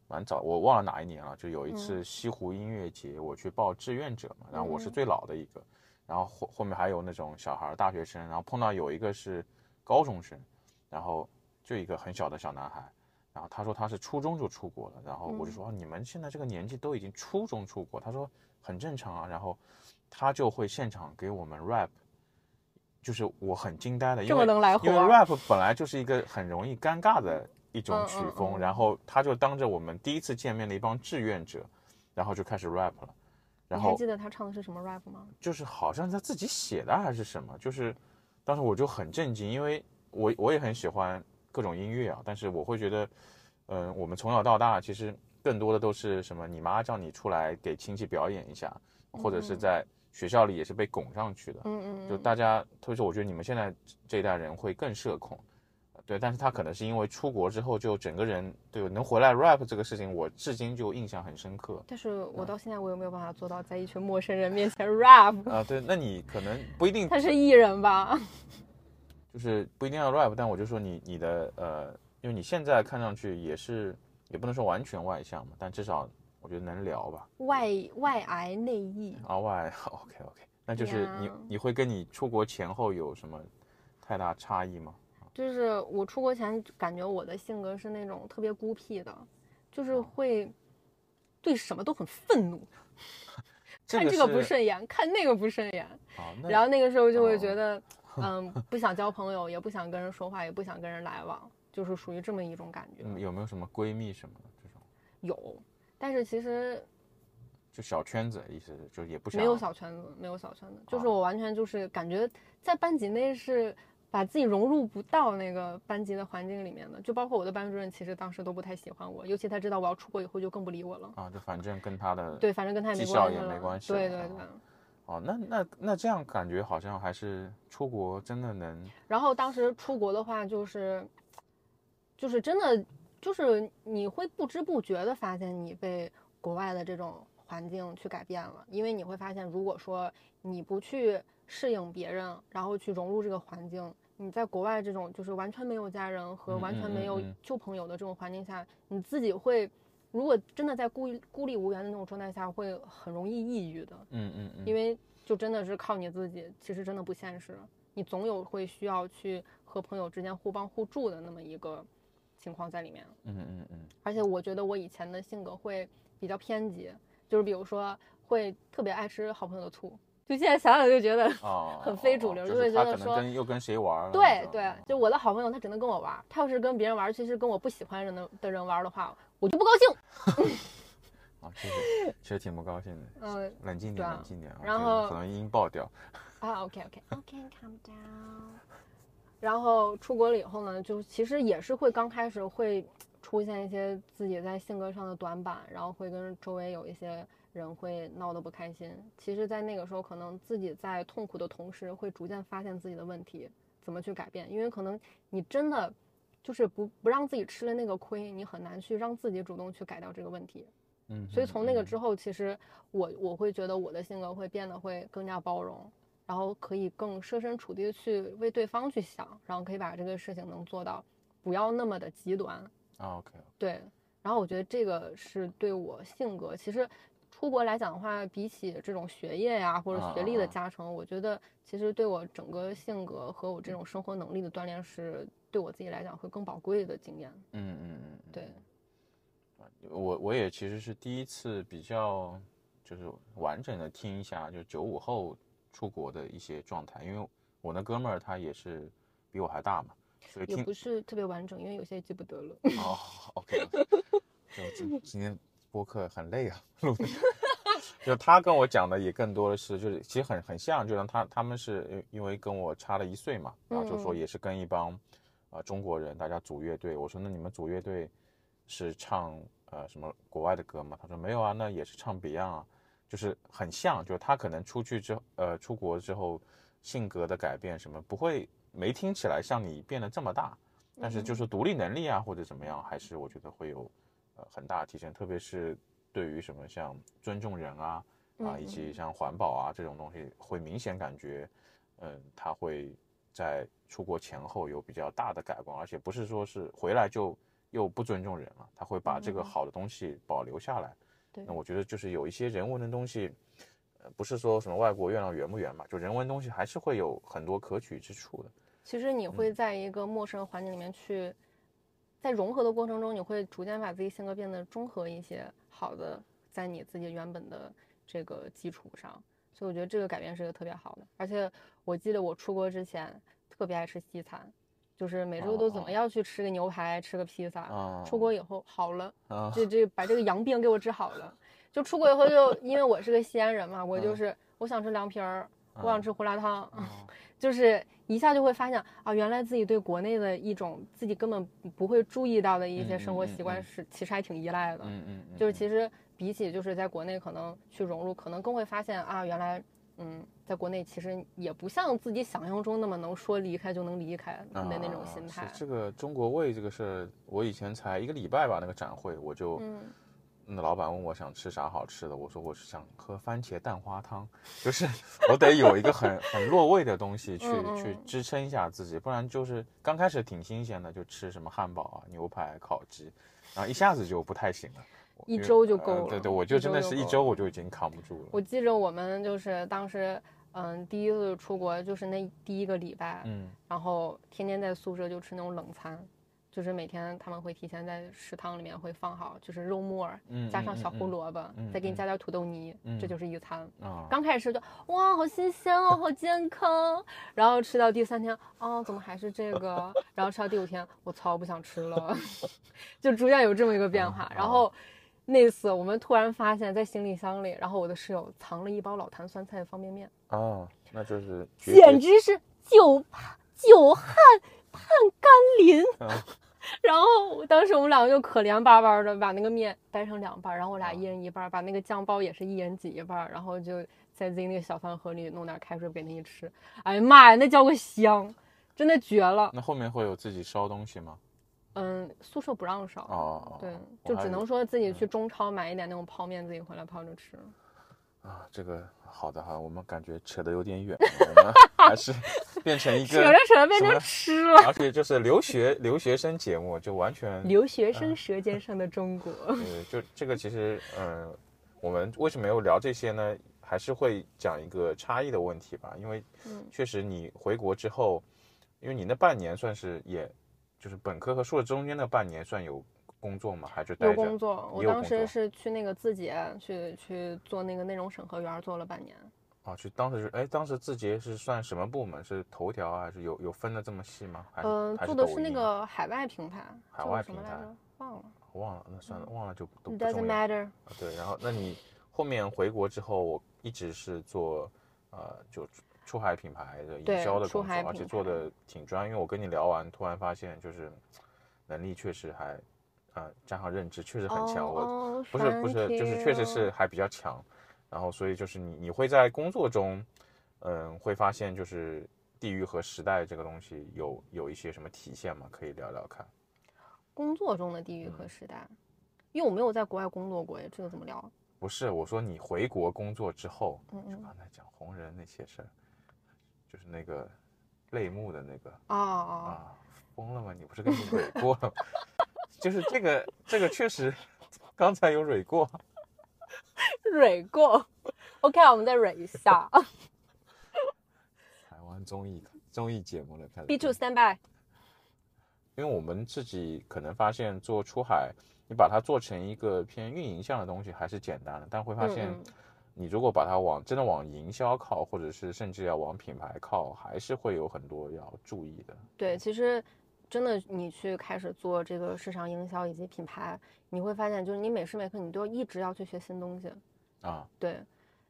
S1: 蛮早，我忘了哪一年了，就有一次西湖音乐节，我去报志愿者嘛，然后我是
S2: 嗯
S1: 最老的一个，然后后后面还有那种小孩大学生，然后碰到有一个是高中生，然后就一个很小的小男孩。然后他说他是初中就出国了，然后我就说、哦你们现在这个年纪都已经初中出国，他说很正常啊，然后他就会现场给我们 rap，就是我很惊呆的，因为
S2: 能来
S1: 因为 rap 本来就是一个很容易尴尬的一种曲风，
S2: 嗯。
S1: 然后他就当着我们第一次见面的一帮志愿者，然后就开始 rap 了，然后
S2: 你还记得他唱的是什么 rap 吗？
S1: 就是好像他自己写的还是什么，就是当时我就很震惊，因为我我也很喜欢各种音乐啊，但是我会觉得，嗯、我们从小到大其实更多的都是什么，你妈叫你出来给亲戚表演一下，或者是
S2: 嗯。
S1: 在学校里也是被拱上去的，
S2: 嗯嗯，嗯
S1: 就大家，特别是我觉得你们现在这一代人会更社恐，对，但是他可能是因为出国之后就整个人对能回来 rap 这个事情，我至今就印象很深刻。
S2: 但是我
S1: 嗯
S2: 到现在我也没有办法做到在一群陌生人面前 rap？
S1: 啊、对，那你可能不一定
S2: 他是艺人吧？
S1: 就是不一定要 rap，但我就说你你的呃，因为你现在看上去也是，也不能说完全外向嘛，但至少我觉得能聊吧。
S2: 外外癌内溢，
S1: 啊外 OK OK，那就是你
S2: 呀
S1: 你会跟你出国前后有什么太大差异吗？
S2: 就是我出国前感觉我的性格是那种特别孤僻的，
S1: 哦
S2: 就是会对什么都很愤怒，看
S1: 个
S2: 这个不顺眼，看那个不顺眼，然后那个时候就会
S1: 哦
S2: 觉得 嗯，不想交朋友，也不想跟人说话，也不想跟人来往，就是属于这么一种感觉。
S1: 嗯有没有什么闺蜜什么的这种？
S2: 有，但是其实
S1: 就小圈子，意思是就也不想
S2: 没有小圈子，没有小圈子，就是
S1: 啊
S2: 我完全就是感觉在班级内是把自己融入不到那个班级的环境里面的，就包括我的班主任，其实当时都不太喜欢我，尤其他知道我要出国以后，就更不理我了。
S1: 啊，就反正跟他的
S2: 对，反正跟他也没
S1: 绩效
S2: 关系了。
S1: 也没关系
S2: 对对对。
S1: 哦，那那那这样感觉好像还是出国真的能
S2: 然后当时出国的话，就是，就是真的，就是你会不知不觉的发现你被国外的这种环境去改变了，因为你会发现，如果说你不去适应别人，然后去融入这个环境，你在国外这种就是完全没有家人和完全没有旧朋友的这种环境下，你自己会，如果真的在孤孤立无援的那种状态下，会很容易抑郁的。
S1: 嗯嗯嗯，
S2: 因为就真的是靠你自己，其实真的不现实。你总有会需要去和朋友之间互帮互助的那么一个情况在里面。
S1: 嗯嗯嗯
S2: 而且我觉得我以前的性格会比较偏激，就是比如说会特别爱吃好朋友的醋，就现在想想就觉得
S1: 哦，
S2: 很非主流
S1: 哦
S2: 就
S1: 就是他可能
S2: 会觉得说
S1: 跟又跟谁玩了
S2: 对对就我的好朋友他只能跟我玩，他要是跟别人玩，其实跟我不喜欢人的的人玩的话，我就不高兴。
S1: 啊，其实其实挺不高兴的，
S2: 嗯
S1: 冷静点，冷静点啊，
S2: 然后
S1: 可能音爆掉。
S2: 啊，OK OK OK calm down。然后出国了以后呢，就其实也是会刚开始会出现一些自己在性格上的短板，然后会跟周围有一些人会闹得不开心。其实，在那个时候，可能自己在痛苦的同时，会逐渐发现自己的问题，怎么去改变。因为可能你真的就是不不让自己吃了那个亏，你很难去让自己主动去改掉这个问题。
S1: 嗯，
S2: 所以从那个
S1: 嗯
S2: 之后，其实我我会觉得我的性格会变得会更加包容，然后可以更设身处地的去为对方去想，然后可以把这个事情能做到不要那么的极端。
S1: 啊，OK，
S2: 对，然后我觉得这个是对我性格，其实出国来讲的话，比起这种学业呀或者学历的
S1: 啊啊啊
S2: 加成，我觉得其实对我整个性格和我这种生活能力的锻炼是对我自己来讲会更宝贵的经验。
S1: 嗯嗯嗯，
S2: 对，
S1: 我我也其实是第一次比较就是完整的听一下，就九五后出国的一些状态，因为我那哥们儿他也是比我还大嘛，所以听
S2: 也不是特别完整，因为有些记不得了。
S1: 哦，OK，就今今天播客很累啊，录的。就他跟我讲的也更多的是，就是其实很很像，就像他他们是因因为跟我差了一岁嘛，然后就说
S2: 嗯
S1: 也是跟一帮呃中国人大家组乐队，我说那你们组乐队是唱呃什么国外的歌吗？他说没有啊，那也是唱 Beyond 啊，就是很像，就是他可能出去之后呃出国之后性格的改变什么不会没听起来像你变得这么大，但是就是独立能力啊或者怎么样，还是我觉得会有呃很大的提升，特别是对于什么像尊重人啊啊
S2: 嗯
S1: 以及像环保啊这种东西，会明显感觉，嗯，他会在出国前后有比较大的改观，而且不是说是回来就又不尊重人了，他会把这个
S2: 嗯。
S1: 好的东西保留下来。
S2: 对
S1: 那我觉得就是有一些人文的东西，呃，不是说什么外国月亮圆不圆嘛，就人文东西还是会有很多可取之处的。
S2: 其实你会在一个陌生环境里面去，在融合的过程中，你会逐渐把自己性格变得中和一些，好的，在你自己原本的这个基础上。所以我觉得这个改变是一个特别好的。而且我记得我出国之前特别爱吃西餐，就是每周都怎么
S1: 哦
S2: 要去吃个牛排，吃个披萨。
S1: 啊，
S2: 出国以后好了，
S1: 啊，
S2: 这这把这个羊病给我治好了。就出国以后就因为我是个西安人嘛，我就
S1: 嗯
S2: 是我想吃凉皮儿，我
S1: 啊
S2: 想吃胡辣汤，
S1: 哦
S2: 就是一下就会发现啊，原来自己对国内的一种自己根本不会注意到的一些生活习惯是其实还挺依赖的。
S1: 嗯嗯，嗯
S2: 就是其实比起就是在国内可能去融入，可能更会发现啊，原来嗯，在国内其实也不像自己想象中那么能说离开就能离开的那种心态
S1: 这个中国味这个事儿，我以前才一个礼拜吧，那个展会我就，
S2: 嗯
S1: 那老板问我想吃啥好吃的，我说我是想喝番茄蛋花汤，就是我得有一个很很落胃的东西去去支撑一下自己，不然就是刚开始挺新鲜的，就吃什么汉堡啊、牛排、烤鸡，然后一下子就不太行了。我
S2: 一周就够了
S1: 呃对对，我就真的是一
S2: 周
S1: 我就已经扛不住了。
S2: 我记着我们就是当时嗯第一次出国就是那第一个礼拜，
S1: 嗯
S2: 然后天天在宿舍就吃那种冷餐，就是每天他们会提前在食堂里面会放好，就是肉末儿
S1: 嗯
S2: 加上小胡萝卜，再给你加点土豆泥，
S1: 嗯
S2: 这就是一餐。
S1: 啊，
S2: 刚开始就哇，好新鲜哦，好健康。然后吃到第三天，哦，怎么还是这个？然后吃到第五天，我操，不想吃了，就逐渐有这么一个变化。
S1: 嗯
S2: 然后那次我们突然发现，在行李箱里，然后我的室友藏了一包老坛酸菜方便面，
S1: 哦，那就是
S2: 简直是久盼久旱盼甘霖。
S1: 嗯
S2: 然后当时我们两个就可怜巴巴的把那个面掰成两半儿，然后我俩
S1: 啊
S2: 一人一半儿，把那个酱包也是一人挤一半儿，然后就在自己那个小饭盒里弄点开水给那一吃。哎呀妈呀，那叫个香，真的绝了。
S1: 那后面会有自己烧东西吗？
S2: 嗯，宿舍不让烧，
S1: 哦，
S2: 对，就只能说自己去中超买一点那种泡面，自己回来泡着吃。
S1: 啊，这个好的哈，我们感觉扯得有点远，我们 还是变成一个
S2: 扯着扯着变成吃了。
S1: 而且就是留学留学生节目，就完全
S2: 留学生舌尖上的中国，
S1: 对，就这个其实，嗯、我们为什么要聊这些呢？还是会讲一个差异的问题吧，因为
S2: 嗯
S1: 确实你回国之后，因为你那半年算是也，就是本科和硕士中间的半年算有工作吗，还是
S2: 有工作。我当时是去那个字节去去做那个内容审核员，做了半年。
S1: 啊？去当时是哎，当时字节是算什么部门？是头条啊，还是有有分的这么细吗？还是、
S2: 嗯，
S1: 还
S2: 做的是那个海外平台，
S1: 海外平台？
S2: 忘了。
S1: 忘了，那算了，忘了就都不
S2: Doesn't
S1: 重要。
S2: matter。
S1: 啊对，然后那你后面回国之后，我一直是做呃就出出海品牌的营销的工作，而且做的挺专业。因为我跟你聊完，突然发现就是能力确实还呃加上认知确实很强。我
S2: 哦
S1: 不是不是就是确实是还比较强。然后所以就是你你会在工作中，嗯、会发现就是地域和时代这个东西有有一些什么体现吗？可以聊聊看。
S2: 工作中的地域和时代，因为我没有在国外工作过，这个怎么聊？
S1: 不是，我说你回国工作之后，
S2: 嗯嗯
S1: 就刚才讲红人那些事儿，就是那个泪目的那个
S2: 哦哦，
S1: 啊，疯了吗？你不是跟你蕊过了吗？就是这个这个确实，刚才有蕊过，
S2: 蕊过。OK，我们再蕊一下。
S1: 台湾综艺综艺节目了，开始
S2: B two stand by。
S1: 因为我们自己可能发现做出海，你把它做成一个偏运营向的东西还是简单的，但会发现你如果把它往真的往营销靠，或者是甚至要往品牌靠，还是会有很多要注意的。
S2: 对，其实真的你去开始做这个市场营销以及品牌，你会发现，就是你每时每刻你都一直要去学新东西。
S1: 啊，
S2: 对，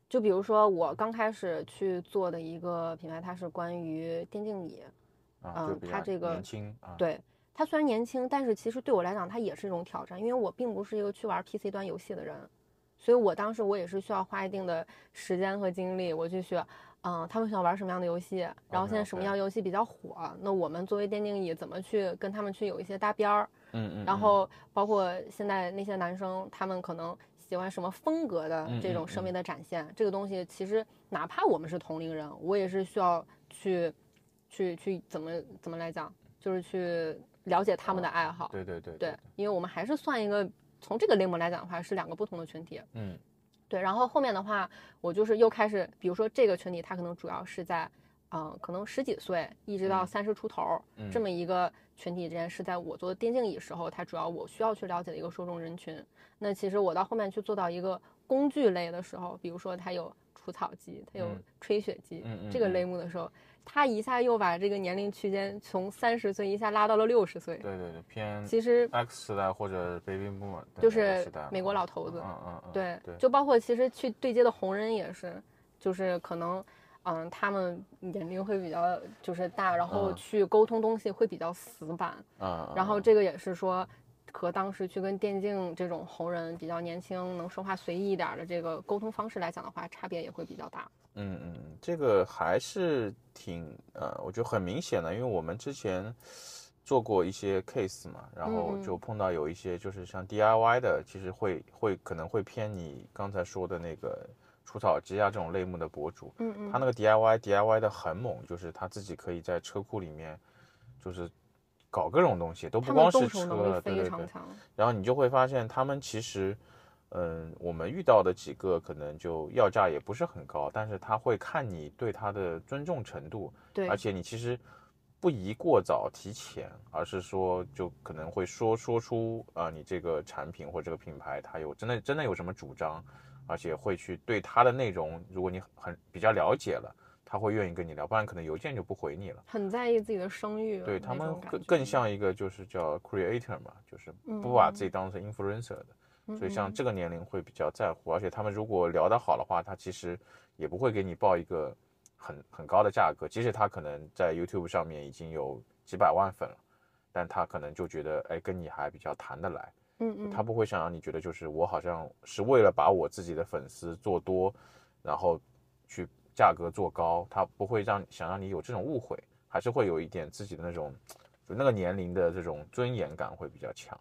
S2: 就比如说我刚开始去做的一个品牌，它是关于电竞椅。
S1: 啊，
S2: 嗯它这个
S1: 年轻啊，
S2: 对，它虽然年轻，但是其实对我来讲，它也是一种挑战，因为我并不是一个去玩 PC 端游戏的人，所以我当时我也是需要花一定的时间和精力，我去学，嗯，他们想玩什么样的游戏，然后现在什么样的游戏比较火，那我们作为电竞椅怎么去跟他们去有一些搭边儿，
S1: 嗯嗯，嗯。
S2: 然后包括现在那些男生，他们可能喜欢什么风格的这种审美的展现，这个东西其实哪怕我们是同龄人，我也是需要去去去怎么怎么来讲，就是去了解他们的爱好。
S1: 对对对
S2: 对，因为我们还是算一个从这个类目来讲的话，是两个不同的群体。
S1: 嗯。
S2: 对，然后后面的话，我就是又开始，比如说这个群体，它可能主要是在，嗯、可能十几岁一直到
S1: 嗯。
S2: 三十出头、
S1: 嗯。
S2: 这么一个群体之间，是在我做电竞椅时候，它主要我需要去了解的一个受众人群。那其实我到后面去做到一个工具类的时候，比如说它有除草机，它有
S1: 嗯。
S2: 吹雪机、这个
S1: 嗯。
S2: 类目的时候，它一下又把这个年龄区间从三十岁一下拉到了六十岁。
S1: 对对对，偏
S2: 其实
S1: X 时代或者 Baby Boom
S2: 就是美国
S1: 啊
S2: 老头子
S1: 嗯嗯嗯，
S2: 对，
S1: 对，
S2: 就包括其实去对接的红人也是，就是可能，嗯，他们年龄会比较就是大，然后
S1: 嗯
S2: 去沟通东西会比较死板，
S1: 嗯，
S2: 然后
S1: 嗯
S2: 这个也是说。和当时去跟电竞这种红人比较年轻、能说话随意一点的这个沟通方式来讲的话，差别也会比较大。
S1: 嗯嗯，嗯这个还是挺呃，我觉得很明显的，因为我们之前做过一些 case 嘛，然后就碰到有一些就是像 DIY 的，其实会会可能会偏你刚才说的那个除草机啊这种类目的博主，
S2: 嗯嗯，
S1: 他那个 DIY DIY 的很猛，就是他自己可以在车库里面就是搞各种东西，都不光是车，对对对。然后你就会发现他们其实，嗯，我们遇到的几个可能就要价也不是很高，但是他会看你对他的尊重程度，
S2: 对
S1: 而，且你其实不宜过早提前，而是说就可能会说说出啊，你这个产品或这个品牌它有真的真的有什么主张，而且会去对它的内容，如果你很比较了解了，他会愿意跟你聊，不然可能邮件就不回你了。
S2: 很在意自己的声誉，
S1: 对他们更更像一个就是叫 creator 嘛，就是不把自己当成 influencer 的。
S2: 嗯
S1: 所以像这个年龄会比较在乎，而且他们如果聊得好的话，他其实也不会给你报一个很很高的价格，即使他可能在 YouTube 上面已经有几百万粉了，但他可能就觉得，哎，跟你还比较谈得来，
S2: 嗯嗯，
S1: 他不会想让你觉得就是我好像是为了把我自己的粉丝做多，然后去价格做高，他不会让想让你有这种误会，还是会有一点自己的那种，就那个年龄的这种尊严感会比较强。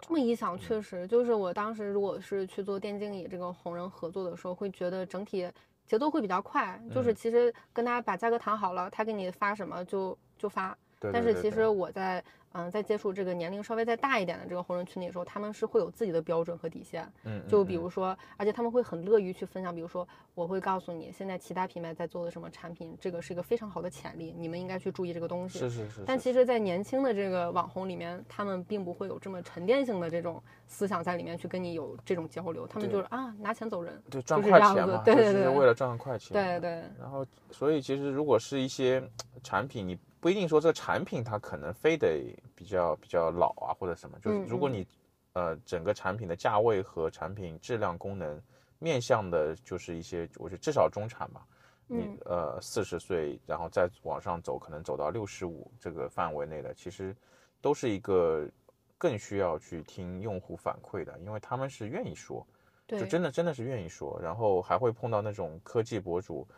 S2: 这么一想，确实就是我当时如果是去做电竞椅这个红人合作的时候，会觉得整体节奏会比较快，就是
S1: 嗯。
S2: 其实跟他把价格谈好了，他给你发什么就就发。但是其实。我在嗯在接触这个年龄稍微再大一点的这个红人群体的时候，他们是会有自己的标准和底线。
S1: 嗯，
S2: 就比如说，而且他们会很乐于去分享，比如说我会告诉你现在其他品牌在做的什么产品，这个是一个非常好的潜力，你们应该去注意这个东西。
S1: 是是是，是
S2: 但其实，在年轻的这个网红里面，他们并不会有这么沉淀性的这种思想在里面去跟你有这种交流，他们就是啊拿钱走人。
S1: 就赚快钱
S2: 对对对
S1: 就是为了赚快钱。
S2: 对对，
S1: 然后，所以其实如果是一些产品，你不一定说这个产品它可能非得比较比较老啊或者什么，就是如果你呃整个产品的价位和产品质量功能面向的就是一些，我觉得至少中产吧，你
S2: 嗯
S1: 呃四十岁，然后再往上走，可能走到六十五这个范围内的，其实都是一个更需要去听用户反馈的，因为他们是愿意说。就真的真的是愿意说，然后还会碰到那种科技博主，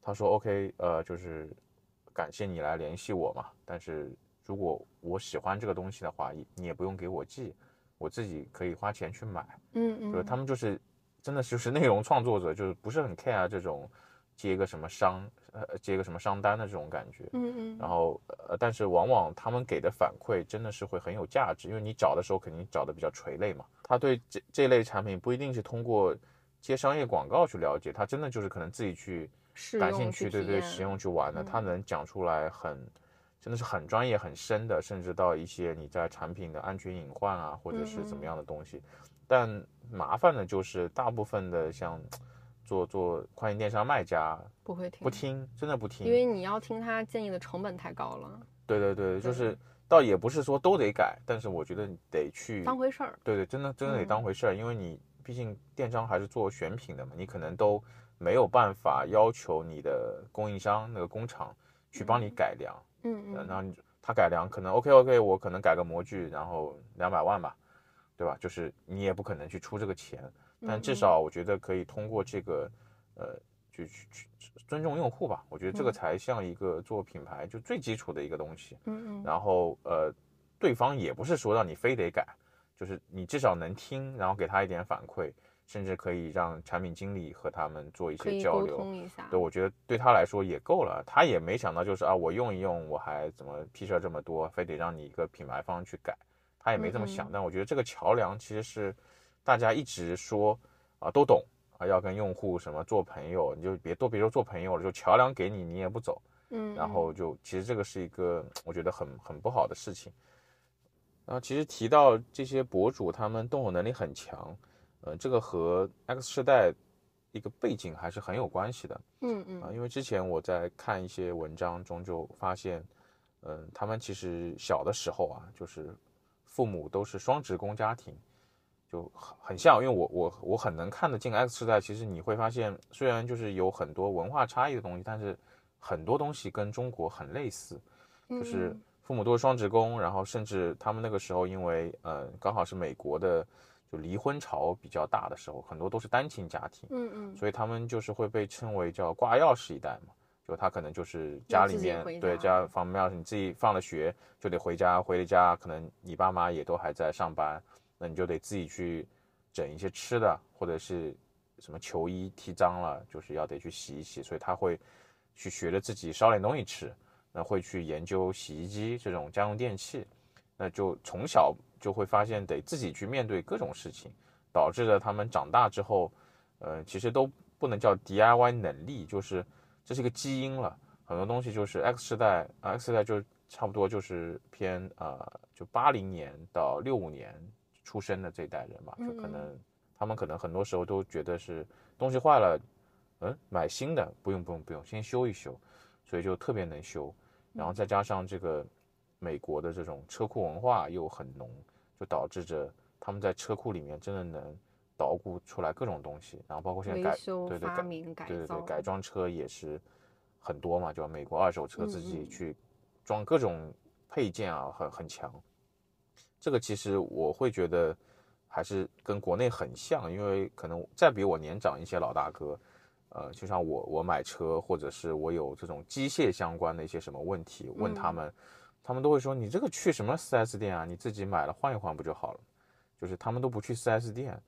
S1: 他说 OK，呃，就是感谢你来联系我嘛，但是如果我喜欢这个东西的话，你你也不用给我寄，我自己可以花钱去买。
S2: 嗯嗯，
S1: 就是他们就是真的就是内容创作者，就是不是很 care 这种接一个什么商呃接一个什么商单的这种感觉。
S2: 嗯嗯，
S1: 然后呃，但是往往他们给的反馈真的是会很有价值，因为你找的时候肯定找的比较垂类嘛。他对这这类产品不一定是通过接商业广告去了解，他真的就是可能自己去
S2: 试
S1: 感兴趣，对对，
S2: 验
S1: 使用去玩的，
S2: 嗯
S1: 他能讲出来很真的是很专业、很深的，甚至到一些你在产品的安全隐患啊，或者是怎么样的东西。但麻烦的就是大部分的像做做跨境电商卖家
S2: 不会听
S1: 不，听，真的不听，
S2: 因为你要听他建议的成本太高了，
S1: 对对对，就是倒也不是说都得改，但是我觉得你得去
S2: 当回事儿。
S1: 对对，真的真的得
S2: 嗯
S1: 当回事儿，因为你毕竟电商还是做选品的嘛，你可能都没有办法要求你的供应商那个工厂去帮你改良，
S2: 嗯嗯，
S1: 呃然后他改良可能 OK OK，我可能改个模具，然后两百万吧，对吧？就是你也不可能去出这个钱，但至
S2: 嗯
S1: 少我觉得可以通过这个，呃，去去去尊重用户吧，我觉得这个
S2: 嗯。
S1: 才像一个做品牌就最基础的一个东西。
S2: 嗯嗯。
S1: 然后呃，对方也不是说让你非得改，就是你至少能听，然后给他一点反馈，甚至可以让产品经理和他们做一些交流。对，我觉得对他来说也够了，他也没想到就是啊，我用一用，我还怎么屁事儿这么多，非得让你一个品牌方去改，他也没这么想。
S2: 嗯嗯
S1: 但我觉得这个桥梁其实是大家一直说啊都懂啊，要跟用户什么做朋友，你就别都别说做朋友了，就桥梁给你，你也不走，
S2: 嗯，
S1: 然后就其实这个是一个我觉得很很不好的事情。然后其实提到这些博主，他们动手能力很强，呃，这个和 X 世代一个背景还是很有关系的。
S2: 嗯嗯
S1: 啊，因为之前我在看一些文章中就发现，嗯，他们其实小的时候啊，就是父母都是双职工家庭，就很很像。因为我我我很能看得进 X 世代，其实你会发现，虽然就是有很多文化差异的东西，但是很多东西跟中国很类似，就是
S2: 嗯
S1: 父母都是双职工，然后甚至他们那个时候因为呃刚好是美国的就离婚潮比较大的时候，很多都是单亲家庭。
S2: 嗯嗯
S1: 所以他们就是会被称为叫挂钥匙一代嘛，就他可能就是家里面
S2: 回
S1: 对
S2: 家
S1: 家房门钥匙，你自己放了学就得回家，回了家可能你爸妈也都还在上班，那你就得自己去整一些吃的，或者是什么球衣踢脏了，就是要得去洗一洗，所以他会去学着自己烧点东西吃，那会去研究洗衣机这种家用电器，那就从小就会发现得自己去面对各种事情，导致了他们长大之后。呃，其实都不能叫 DIY 能力，就是这是一个基因了。很多东西就是 X 世代，X 世代就差不多就是偏呃，就八零年到六五年出生的这一代人嘛，就可
S2: 嗯
S1: 能他们可能很多时候都觉得是东西坏了，嗯，买新的不用不用不用，先修一修，所以就特别能修，然后再加上这个美国的这种车库文化又很浓，就导致着他们在车库里面真的能捣鼓出来各种东西，然后包括现在对对改对对对，改装车也是很多嘛，就美国二手车自己去装各种配件啊，很很强。这个其实我会觉得还是跟国内很像，因为可能再比我年长一些老大哥，呃，就像我我买车或者是我有这种机械相关的一些什么问题，问他
S2: 嗯
S1: 们，他们都会说你这个去什么 4S 店啊，你自己买了换一换不就好了？就是他们都不去 4S 店，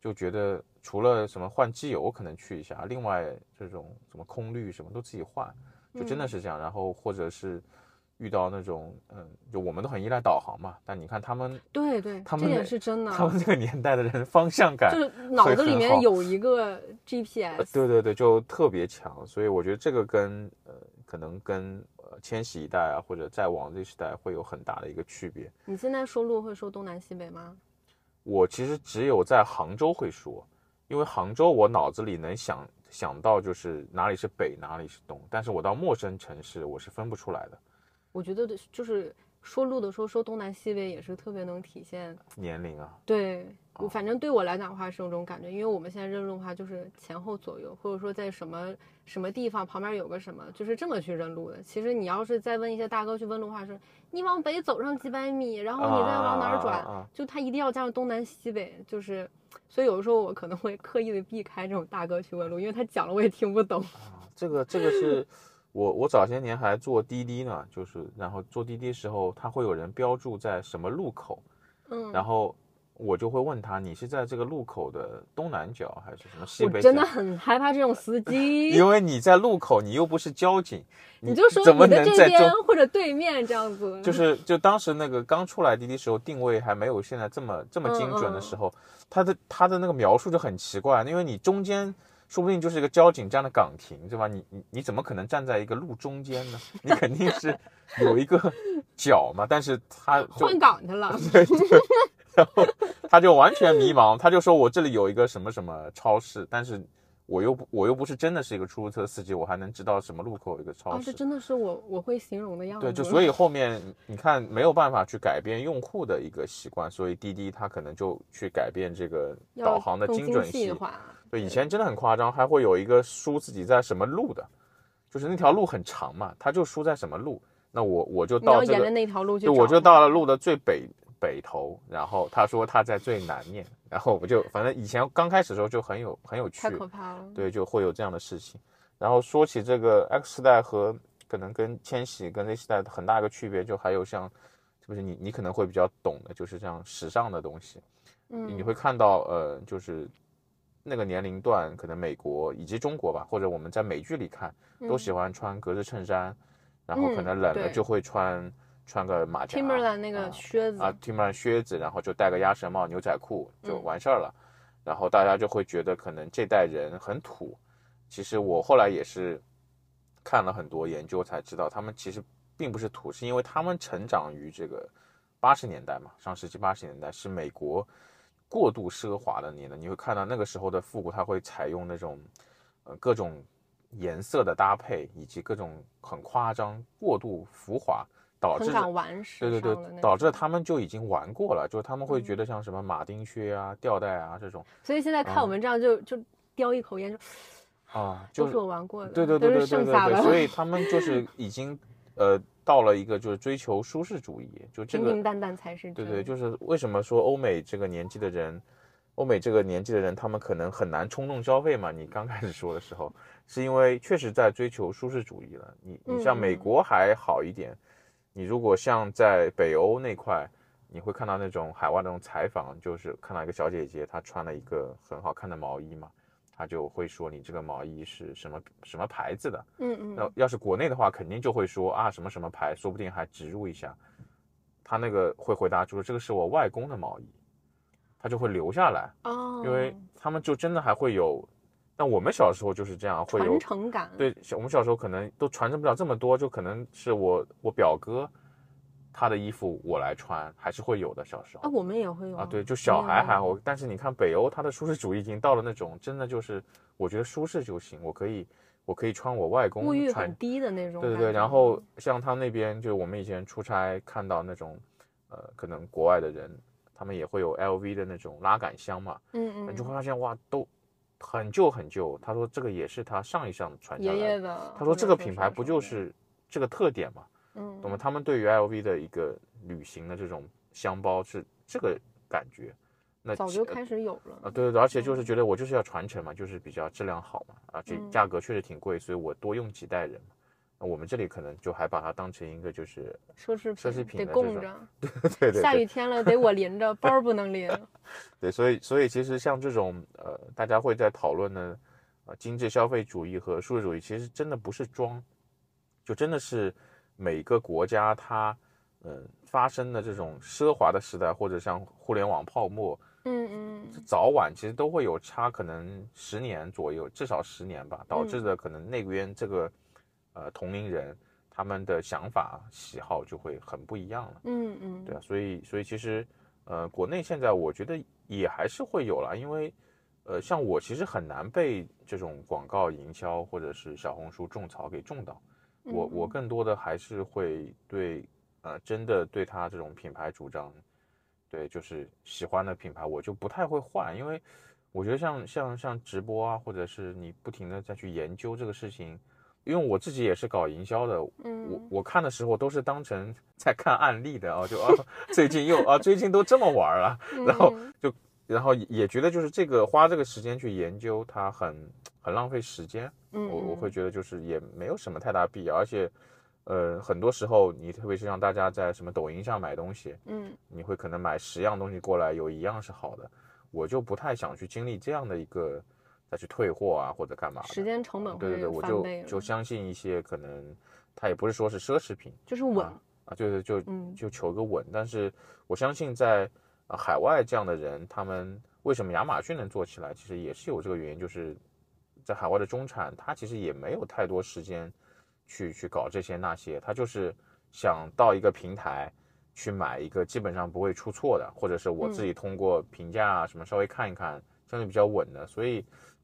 S1: 就觉得除了什么换机油可能去一下，另外这种什么空滤什么都自己换，就真的是这样。然后或者是遇到那种嗯，就我们都很依赖导航嘛，但你看他们
S2: 对对，
S1: 他们也
S2: 是真的，
S1: 他们这个年代的人方向感
S2: 就是脑子里面有一个
S1: 呃
S2: GPS，
S1: 对对对，就特别强，所以我觉得这个跟呃，可能跟呃千禧一代啊，或者再往这时代会有很大的一个区别。
S2: 你现在说路会说东南西北吗？
S1: 我其实只有在杭州会说，因为杭州我脑子里能想想到就是哪里是北，哪里是东，但是我到陌生城市我是分不出来的。
S2: 我觉得就是说路的时候说东南西北也是特别能体现。
S1: 年龄啊，
S2: 对反正对我来讲的话是有这种感觉，因为我们现在认路的话就是前后左右，或者说在什么什么地方旁边有个什么，就是这么去认路的。其实你要是再问一些大哥去问路的话是，你往北走上几百米，然后你再往哪儿转，就他一定要加上东南西北，就是。所以有的时候我可能会刻意的避开这种大哥去问路，因为他讲了我也听不懂。
S1: 啊这个这个是我我早些年还坐滴滴呢，就是然后坐滴滴时候，他会有人标注在什么路口，
S2: 嗯，
S1: 然后我就会问他，你是在这个路口的东南角还是什么西北角？
S2: 我真的很害怕这种司 机，
S1: 因为你在路口，你又不是交警，
S2: 你就说
S1: 怎么
S2: 你的这
S1: 能在中
S2: 边？或者对面这样子，
S1: 就是就当时那个刚出来滴滴时候，定位还没有现在这么这么精准的时候，他的他的那个描述就很奇怪，因为你中间说不定就是一个交警站的岗亭，对吧？你你你怎么可能站在一个路中间呢？你肯定是有一个脚嘛，但是他就
S2: 换岗去了。
S1: 对对，然后他就完全迷茫，他就说我这里有一个什么什么超市，但是我又不我又不是真的是一个出租车司机，我还能知道什么路口有一个超
S2: 哦，
S1: 市？
S2: 这真的是我我会形容的样子。
S1: 对，就所以后面你看没有办法去改变用户的一个习惯，所以滴滴它可能就去改变这个导航的精准性。对，以前真的很夸张，还会有一个输自己在什么路的，就是那条路很长嘛，他就输在什么路，那我我就
S2: 你要沿着那条路去
S1: 我就到了路的最北北头，然后他说他在最南面，然后我就反正以前刚开始的时候就很有很有趣
S2: 太，可怕了。
S1: 对，就会有这样的事情。然后说起这个 X 时代和可能跟千禧跟 Z 时代很大一个区别，就还有像，是不是你你可能会比较懂的，就是这样时尚的东西，
S2: 嗯，
S1: 你会看到呃，就是那个年龄段，可能美国以及中国吧，或者我们在美剧里看，都喜欢穿格子衬衫，然后可能冷了就会穿穿个马甲
S2: Timberland 那个
S1: 啊
S2: 靴子
S1: 啊，Timberland 靴子，然后就戴个鸭舌帽、牛仔裤就
S2: 嗯
S1: 完事儿了。然后大家就会觉得可能这代人很土。其实我后来也是看了很多研究才知道，他们其实并不是土，是因为他们成长于这个八十年代嘛，上世纪八十年代是美国过度奢华的你呢。你会看到那个时候的复古，它会采用那种呃各种颜色的搭配，以及各种很夸张、过度浮华。导致对对对导致他们就已经玩过了，就是他们会
S2: 嗯
S1: 觉得像什么马丁靴啊、吊带啊这种
S2: 所以现在看我们这样就就叼一口烟就
S1: 啊，就是
S2: 我玩过的，
S1: 对对对对对对所以他们就是已经呃到了一个就是追求舒适主义，就这个
S2: 平平淡淡才是真。
S1: 对对，就是为什么说欧美这个年纪的人，欧美这个年纪的人，他们可能很难冲动消费嘛？你刚开始说的时候，是因为确实在追求舒适主义了。你你像美
S2: 嗯
S1: 国还好一点，你如果像在北欧那块，你会看到那种海外那种采访，就是看到一个小姐姐，她穿了一个很好看的毛衣嘛，她就会说你这个毛衣是什么什么牌子的。
S2: 嗯嗯，
S1: 那要是国内的话，肯定就会说啊什么什么牌，说不定还植入一下。他那个会回答就说这个是我外公的毛衣，他就会留下来，
S2: 哦，
S1: 因为他们就真的还会有。但我们小时候就是这样，会有
S2: 传承感，
S1: 对小我们小时候可能都传承不了这么多，就可能是我我表哥他的衣服我来穿，还是会有的。小时候
S2: 啊，
S1: 候
S2: 我们也会有
S1: 啊，对，就小孩还
S2: 好。
S1: 但是你看北欧，他的舒适主义已经到了那种真的就是，我觉得舒适就行，我可以我可以穿我外公
S2: 物欲
S1: 穿
S2: 很低的那种。
S1: 对对对，然后像他那边，就我们以前出差看到那种，呃，可能国外的人，他们也会有 LV 的那种拉杆箱嘛，
S2: 嗯嗯，
S1: 你就会发现哇，都很旧很旧。他说这个也是他上一上传下来的。
S2: 爷爷的。
S1: 他说这个品牌不就是这个特点嘛？
S2: 的嗯，
S1: 懂吗？他们对于 LV 的一个旅行的这种箱包是这个感觉。那
S2: 早就开始有
S1: 啊，
S2: 了。
S1: 对对对，而且就是觉得我就是要传承嘛，就是比较质量好嘛，而且
S2: 嗯
S1: 价格确实挺贵，所以我多用几代人我们这里可能就还把它当成一个就是，
S2: 奢侈品，
S1: 奢侈品
S2: 得
S1: 的
S2: 供着。
S1: 对对对
S2: 下雨天了得我淋着，包不能淋。
S1: 对，所以所以其实像这种呃，大家会在讨论的呃精致消费主义和数字主义，其实真的不是装，就真的是每个国家它呃发生的这种奢华的时代，或者像互联网泡沫，
S2: 嗯嗯
S1: 早晚其实都会有差，可能十年左右，至少十年吧，导致
S2: 嗯。
S1: 的可能那边这个呃同龄人他们的想法喜好就会很不一样了。
S2: 嗯嗯，
S1: 对啊，所以所以其实呃国内现在我觉得也还是会有了，因为呃像我其实很难被这种广告营销或者是小红书种草给种到，我我
S2: 嗯。
S1: 更多的还是会对呃真的对他这种品牌主张。对，就是喜欢的品牌，我就不太会换，因为我觉得像像像直播啊，或者是你不停的再去研究这个事情，因为我自己也是搞营销的，我
S2: 嗯。
S1: 我我看的时候都是当成 在看案例的啊，就啊最近又啊最近都这么玩了，然后
S2: 嗯。
S1: 就然后也觉得就是这个花这个时间去研究它很很浪费时间，
S2: 嗯，
S1: 我我会
S2: 嗯
S1: 觉得就是也没有什么太大必要，而且呃很多时候你特别是让大家在什么抖音上买东西，
S2: 嗯
S1: 你会可能买十样东西过来，有一样是好的，我就不太想去经历这样的一个再去退货啊或者干嘛。
S2: 时间成本
S1: 对对对，我就就相信一些可能它也不是说是奢侈品
S2: 就是稳，
S1: 啊，对对，就
S2: 嗯
S1: 就求个稳。但是我相信在呃海外这样的人，他们为什么亚马逊能做起来，其实也是有这个原因，就是在海外的中产，他其实也没有太多时间去去搞这些那些，他就是想到一个平台去买一个基本上不会出错的，或者是我自己通过评价啊什么稍微看一看，相对比较稳的。所以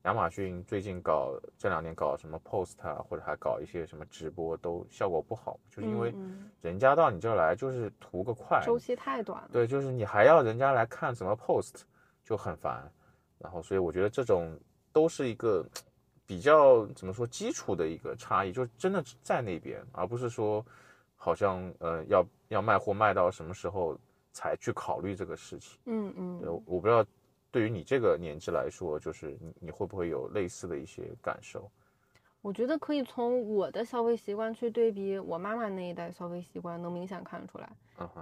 S1: 亚马逊最近搞这两年搞什么 post 啊，或者还搞一些什么直播，都效果不好，就是因为
S2: 嗯
S1: 人家到你这儿来就是图个快
S2: 嗯，周期太短了。
S1: 对，就是你还要人家来看什么 post，就很烦。然后，所以我觉得这种都是一个比较怎么说基础的一个差异，就是真的在那边，而不是说好像呃要要卖货卖到什么时候才去考虑这个事情。
S2: 嗯嗯
S1: 对，我不知道对于你这个年纪来说，就是你你会不会有类似的一些感受？
S2: 我觉得可以从我的消费习惯去对比我妈妈那一代消费习惯，能明显看出来。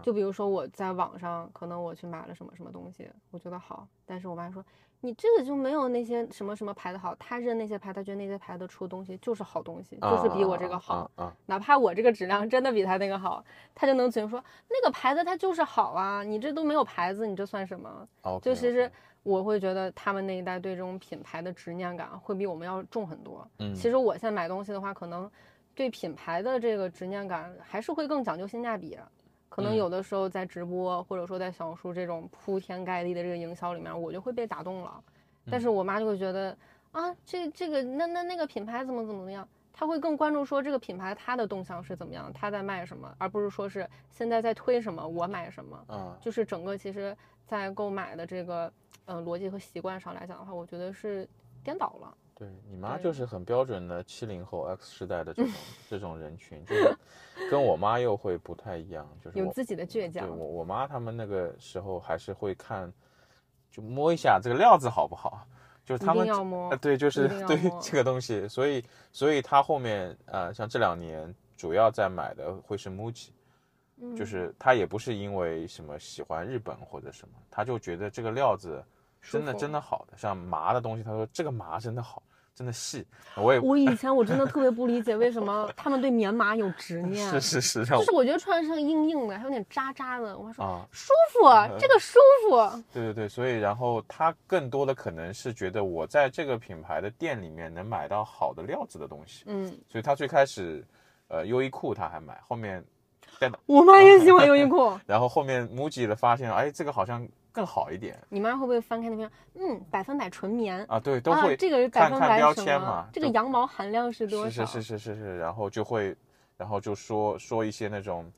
S2: 就比如说我在网上，可能我去买了什么什么东西，我觉得好，但是我妈说你这个就没有那些什么什么牌子好，她认那些牌，她觉得那些牌子出的东西就是好东西，就是比我这个好。哪怕我这个质量真的比她那个好，她就能觉得说那个牌子它就是好啊，你这都没有牌子，你这算什么？就其实我会觉得他们那一代对这种品牌的执念感会比我们要重很多。
S1: 嗯，
S2: 其实我现在买东西的话，可能对品牌的这个执念感还是会更讲究性价比。可能
S1: 嗯
S2: 有的时候在直播或者说在小红书这种铺天盖地的这个营销里面，我就会被打动了。但
S1: 嗯
S2: 是我妈就会觉得啊，这这个那那那个品牌怎么怎么样，她会更关注说这个品牌它的动向是怎么样，它在卖什么，而不是说是现在在推什么，我买什么。
S1: 啊，
S2: 就是整个其实，在购买的这个呃逻辑和习惯上来讲的话，我觉得是颠倒了。
S1: 对你妈就是很标准的七零后 X 时代的这种 这种人群，就是跟我妈又会不太一样，就是
S2: 有自己的倔强
S1: 对
S2: 强。
S1: 我我妈他们那个时候还是会看，就摸一下这个料子好不好，就是他们
S2: 要摸
S1: 呃，对，就是对于 这个东西，所以所以他后面呃，像这两年主要在买的会是 MUJI，
S2: 嗯
S1: 就是他也不是因为什么喜欢日本或者什么，他就觉得这个料子真的真的好的，像麻的东西，他说这个麻真的好，真的细，我也
S2: 我以前我真的特别不理解为什么他们对棉麻有执念，
S1: 是是是，
S2: 就是我觉得穿上硬硬的，还有点扎扎的，我还说
S1: 啊，
S2: 舒服，这个舒服。
S1: 对对对，所以然后他更多的可能是觉得我在这个品牌的店里面能买到好的料子的东西，
S2: 嗯，
S1: 所以他最开始，呃，优衣库他还买，后面
S2: 我妈也喜欢优衣库。
S1: 然后后面 MUJI 的发现，哎，这个好像更好一点
S2: 你妈会不会翻开那边？嗯，百分百纯棉。
S1: 啊，对，都
S2: 啊
S1: 会，
S2: 这个是百
S1: 看看标签嘛？
S2: 这个羊毛含量是多少？
S1: 是是是是是是，然后就会，然后就说说一些那种，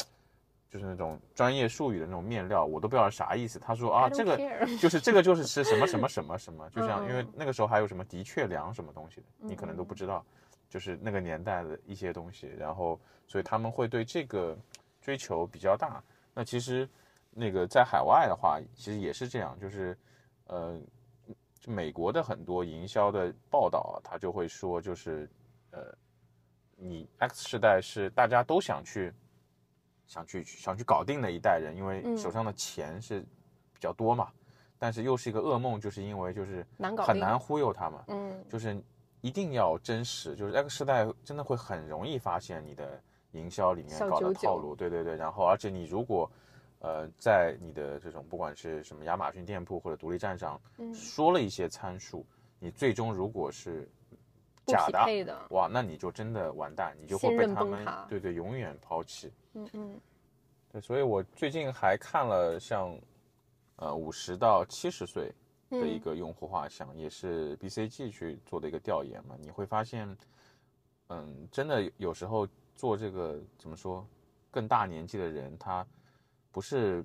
S1: 就是那种专业术语的那种面料，我都不知道啥意思。他说啊，这个 就是这个就是吃什么什么什么什么，就像因为那个时候还有什么的确良什么东西的，你可能都不知道，就是那个年代的一些东西，然后所以他们会对这个追求比较大。那其实那个在海外的话，其实也是这样，就是呃，就美国的很多营销的报道啊，他就会说，就是呃，你 X 世代是大家都想去想去想去搞定的一代人，因为
S2: 嗯。
S1: 手上的钱是比较多嘛，但是又是一个噩梦，就是因为就是
S2: 难搞定。
S1: 很难忽悠他们，
S2: 嗯。
S1: 就是一定要真实，就是 X 世代真的会很容易发现你的营销里面搞的套路，对对对，然后而且你如果呃在你的这种不管是什么亚马逊店铺或者独立站上
S2: 嗯，
S1: 说了一些参数，你最终如果是
S2: 不
S1: 假的。哇，那你就真的完蛋，你就会被他们对对永远抛弃。
S2: 嗯嗯
S1: 对，所以我最近还看了像呃五十到七十岁的一
S2: 嗯
S1: 个用户画像，也是 BCG 去做的一个调研嘛，你会发现，嗯，真的有时候做这个怎么说，更大年纪的人，他不是。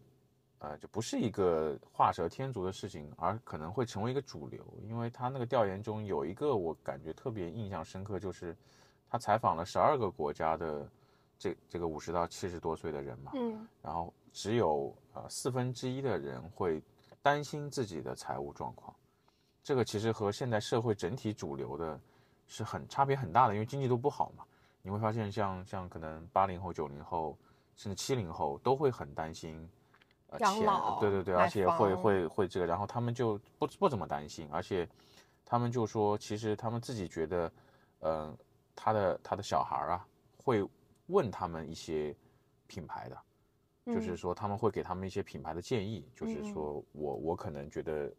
S1: 呃，就不是一个画蛇添足的事情，而可能会成为一个主流。因为他那个调研中有一个我感觉特别印象深刻，就是他采访了十二个国家的这这个五十到七十多岁的人嘛，
S2: 嗯
S1: 然后只有呃四分之一的人会担心自己的财务状况，这个其实和现在社会整体主流的是很差别很大的，因为经济都不好嘛。你会发现像像可能八零后、九零后甚至七零后都会很担心。呃钱对对对，而且会会会这个，然后他们就不不怎么担心，而且他们就说，其实他们自己觉得，呃，他的他的小孩儿啊，会问他们一些品牌的，就是
S2: 嗯
S1: 说他们会给他们一些品牌的建议，就是说我我可能觉得，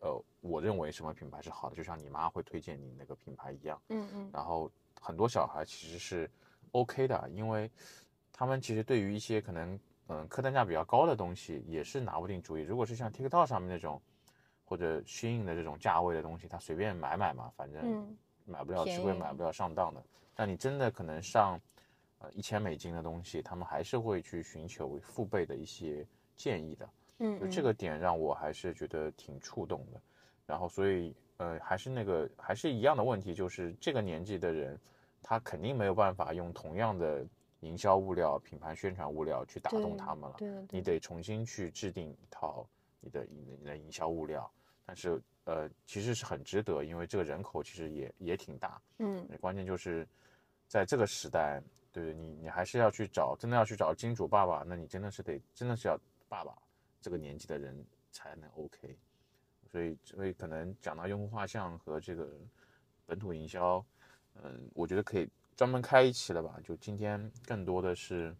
S1: 呃，我认为什么品牌是好的，就像你妈会推荐你那个品牌一样。
S2: 嗯嗯
S1: 然后很多小孩其实是 OK 的，因为他们其实对于一些可能嗯客单价比较高的东西也是拿不定主意。如果是像 TikTok 上面那种或者 Shein 的这种价位的东西，他随便买买嘛，反正
S2: 嗯
S1: 买不了吃亏，买不了上当的。但你真的可能上呃一千美金的东西，他们还是会去寻求父辈的一些建议的。
S2: 嗯，
S1: 就这个点让我还是觉得挺触动的。然后所以呃还是那个还是一样的问题，就是这个年纪的人，他肯定没有办法用同样的营销物料、品牌宣传物料去打动他们了。
S2: 对的
S1: 你得重新去制定一套你的你的你的营销物料，但是呃其实是很值得，因为这个人口其实也也挺大，
S2: 嗯
S1: 关键就是在这个时代，对你你还是要去找，真的要去找金主爸爸，那你真的是得真的是要爸爸这个年纪的人才能 OK。所以所以可能讲到用户画像和这个本土营销，嗯，我觉得可以专门开一期了吧？就今天更多的是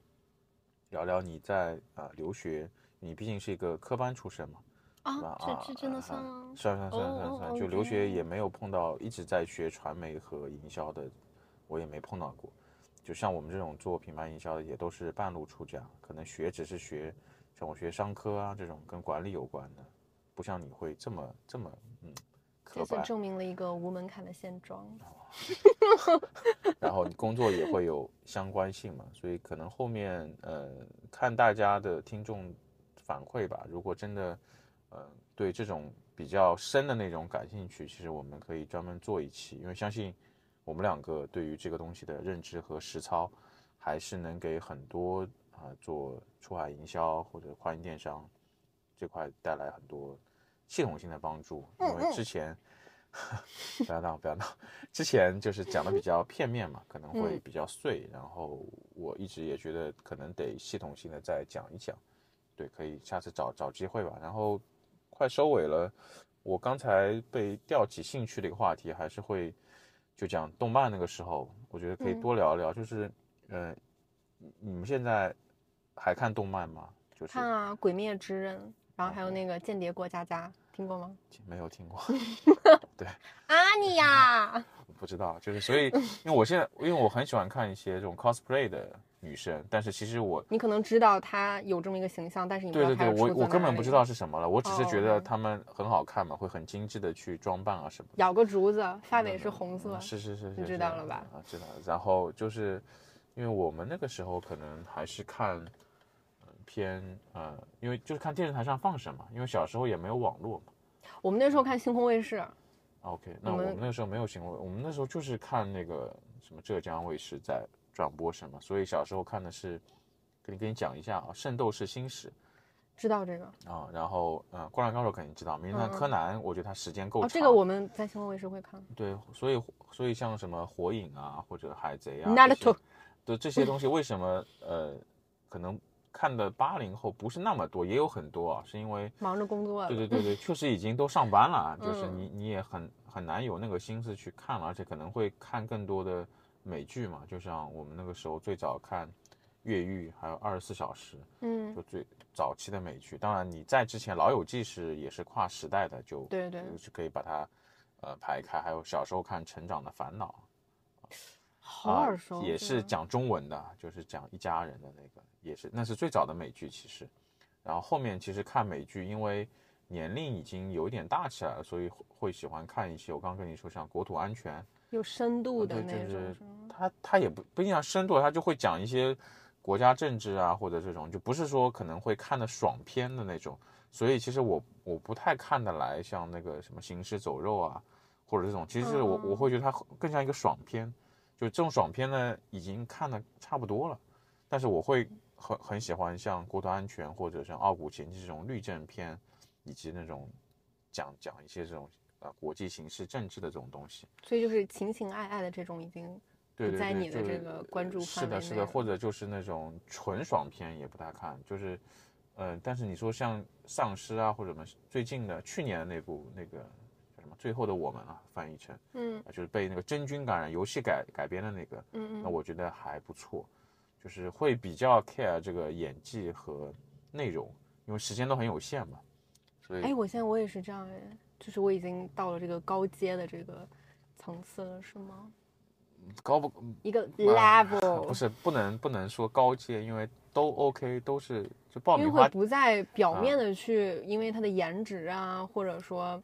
S1: 聊聊你在啊、留学，你毕竟是一个科班出身嘛，
S2: 啊，
S1: 啊，
S2: 这这真的
S1: 啊
S2: 算吗？
S1: 算算算算
S2: 哦
S1: 算，
S2: 哦
S1: 就留学也没有碰到一直在学传媒和营销的，我也没碰到过。就像我们这种做品牌营销的，也都是半路出家，可能学只是学，像我学商科啊这种跟管理有关的，不像你会这么这么嗯刻板。
S2: 这次证明了一个无门槛的现状。
S1: 然后你工作也会有相关性嘛，所以可能后面呃看大家的听众反馈吧，如果真的呃对这种比较深的内容感兴趣，其实我们可以专门做一期，因为相信我们两个对于这个东西的认知和实操，还是能给很多啊、做出海营销或者跨境电商这块带来很多系统性的帮助，因为之前。不要闹，不要闹。之前就是讲的比较片面嘛，可能会
S2: 嗯
S1: 比较碎。然后我一直也觉得可能得系统性的再讲一讲。对，可以下次找找机会吧。然后快收尾了，我刚才被吊起兴趣的一个话题，还是会就讲动漫那个时候，我觉得可以
S2: 嗯
S1: 多聊聊。就是，呃，你你们现在还看动漫吗？就是
S2: 看啊，《鬼灭之刃》，然后还有那个《间谍过家家》，听过吗？
S1: 没有听过，对
S2: 阿尼亚，
S1: 不知道，就是所以，因为我现在因为我很喜欢看一些这种 cosplay 的女生，但是其实我
S2: 你可能知道她有这么一个形象，但是你不知
S1: 对对对，我我根本不知道是什么了，我只是觉得
S2: 哦
S1: 她们很好看嘛，会很精致的去装扮啊什么的。
S2: 咬个竹子，发尾是红色
S1: 嗯，是是是是，
S2: 你知道了吧
S1: 啊，知道了。然后就是因为我们那个时候可能还是看。呃偏呃，因为就是看电视台上放什么，因为小时候也没有网络嘛。
S2: 我们那时候看星空卫视
S1: ，OK，那
S2: 我们
S1: 那时候没有星空，我们那时候就是看那个什么浙江卫视在转播什么，所以小时候看的是，跟你跟你讲一下啊，《圣斗士星矢
S2: 知道这个
S1: 啊，然后呃，灌篮高手肯定知道，名侦探柯南，我觉得它时间够长。
S2: 这个我们在星空卫视会看。
S1: 对，所以所以像什么火影啊，或者海贼啊对这些东西，为什么呃可能看的八零后不是那么多，也有很多啊，是因为
S2: 忙着工作了，
S1: 对对对对，确实已经都上班了，就是
S2: 嗯
S1: 你你也很很难有那个心思去看了，而且可能会看更多的美剧嘛，就像我们那个时候最早看《越狱》，还有《二十四小时》，
S2: 嗯
S1: 就，最早期的美剧。当然你在之前《老友记》是也是跨时代的，就
S2: 对对
S1: 就是可以把它呃排开。还有小时候看《成长的烦恼》，
S2: 好
S1: 啊
S2: 耳熟，
S1: 也是讲中文的，就是讲一家人的那个，也是那是最早的美剧其实。然后后面其实看美剧，因为年龄已经有一点大起来了，所以会会喜欢看一些我刚跟你说像国土安全，
S2: 有深度的
S1: 对
S2: 那种，
S1: 就是
S2: 是吗？
S1: 它它也不不一定要深度，他就会讲一些国家政治啊或者这种，就不是说可能会看的爽片的那种。所以其实我我不太看得来像那个什么行尸走肉啊，或者这种，其实是我
S2: 嗯
S1: 我会觉得它更像一个爽片。就这种爽片呢，已经看的差不多了，但是我会很很喜欢像《国土安全》或者像《傲骨前妻》这种律政片，以及那种讲讲一些这种呃国际形势政治的这种东西。
S2: 所以就是情情爱爱的这种已经不在你的这个关注
S1: 范围是的，
S2: 是的，
S1: 或者就是那种纯爽片也不太看，就是，呃，但是你说像丧尸啊或者什么最近的去年的那部那个最后的我们》啊，翻译成
S2: 嗯
S1: 啊就是被那个真菌感染游戏改改编的那个，
S2: 嗯嗯，
S1: 那我觉得还不错，就是会比较 care 这个演技和内容，因为时间都很有限嘛，所以
S2: 哎，我现在我也是这样哎，就是我已经到了这个高阶的这个层次了，是吗？
S1: 高不
S2: 一个
S1: 啊
S2: level，
S1: 不是不能不能说高阶，因为都 OK，都是就爆
S2: 因为
S1: 米花
S2: 会不再表
S1: 啊
S2: 面的去，因为他的颜值啊，或者说，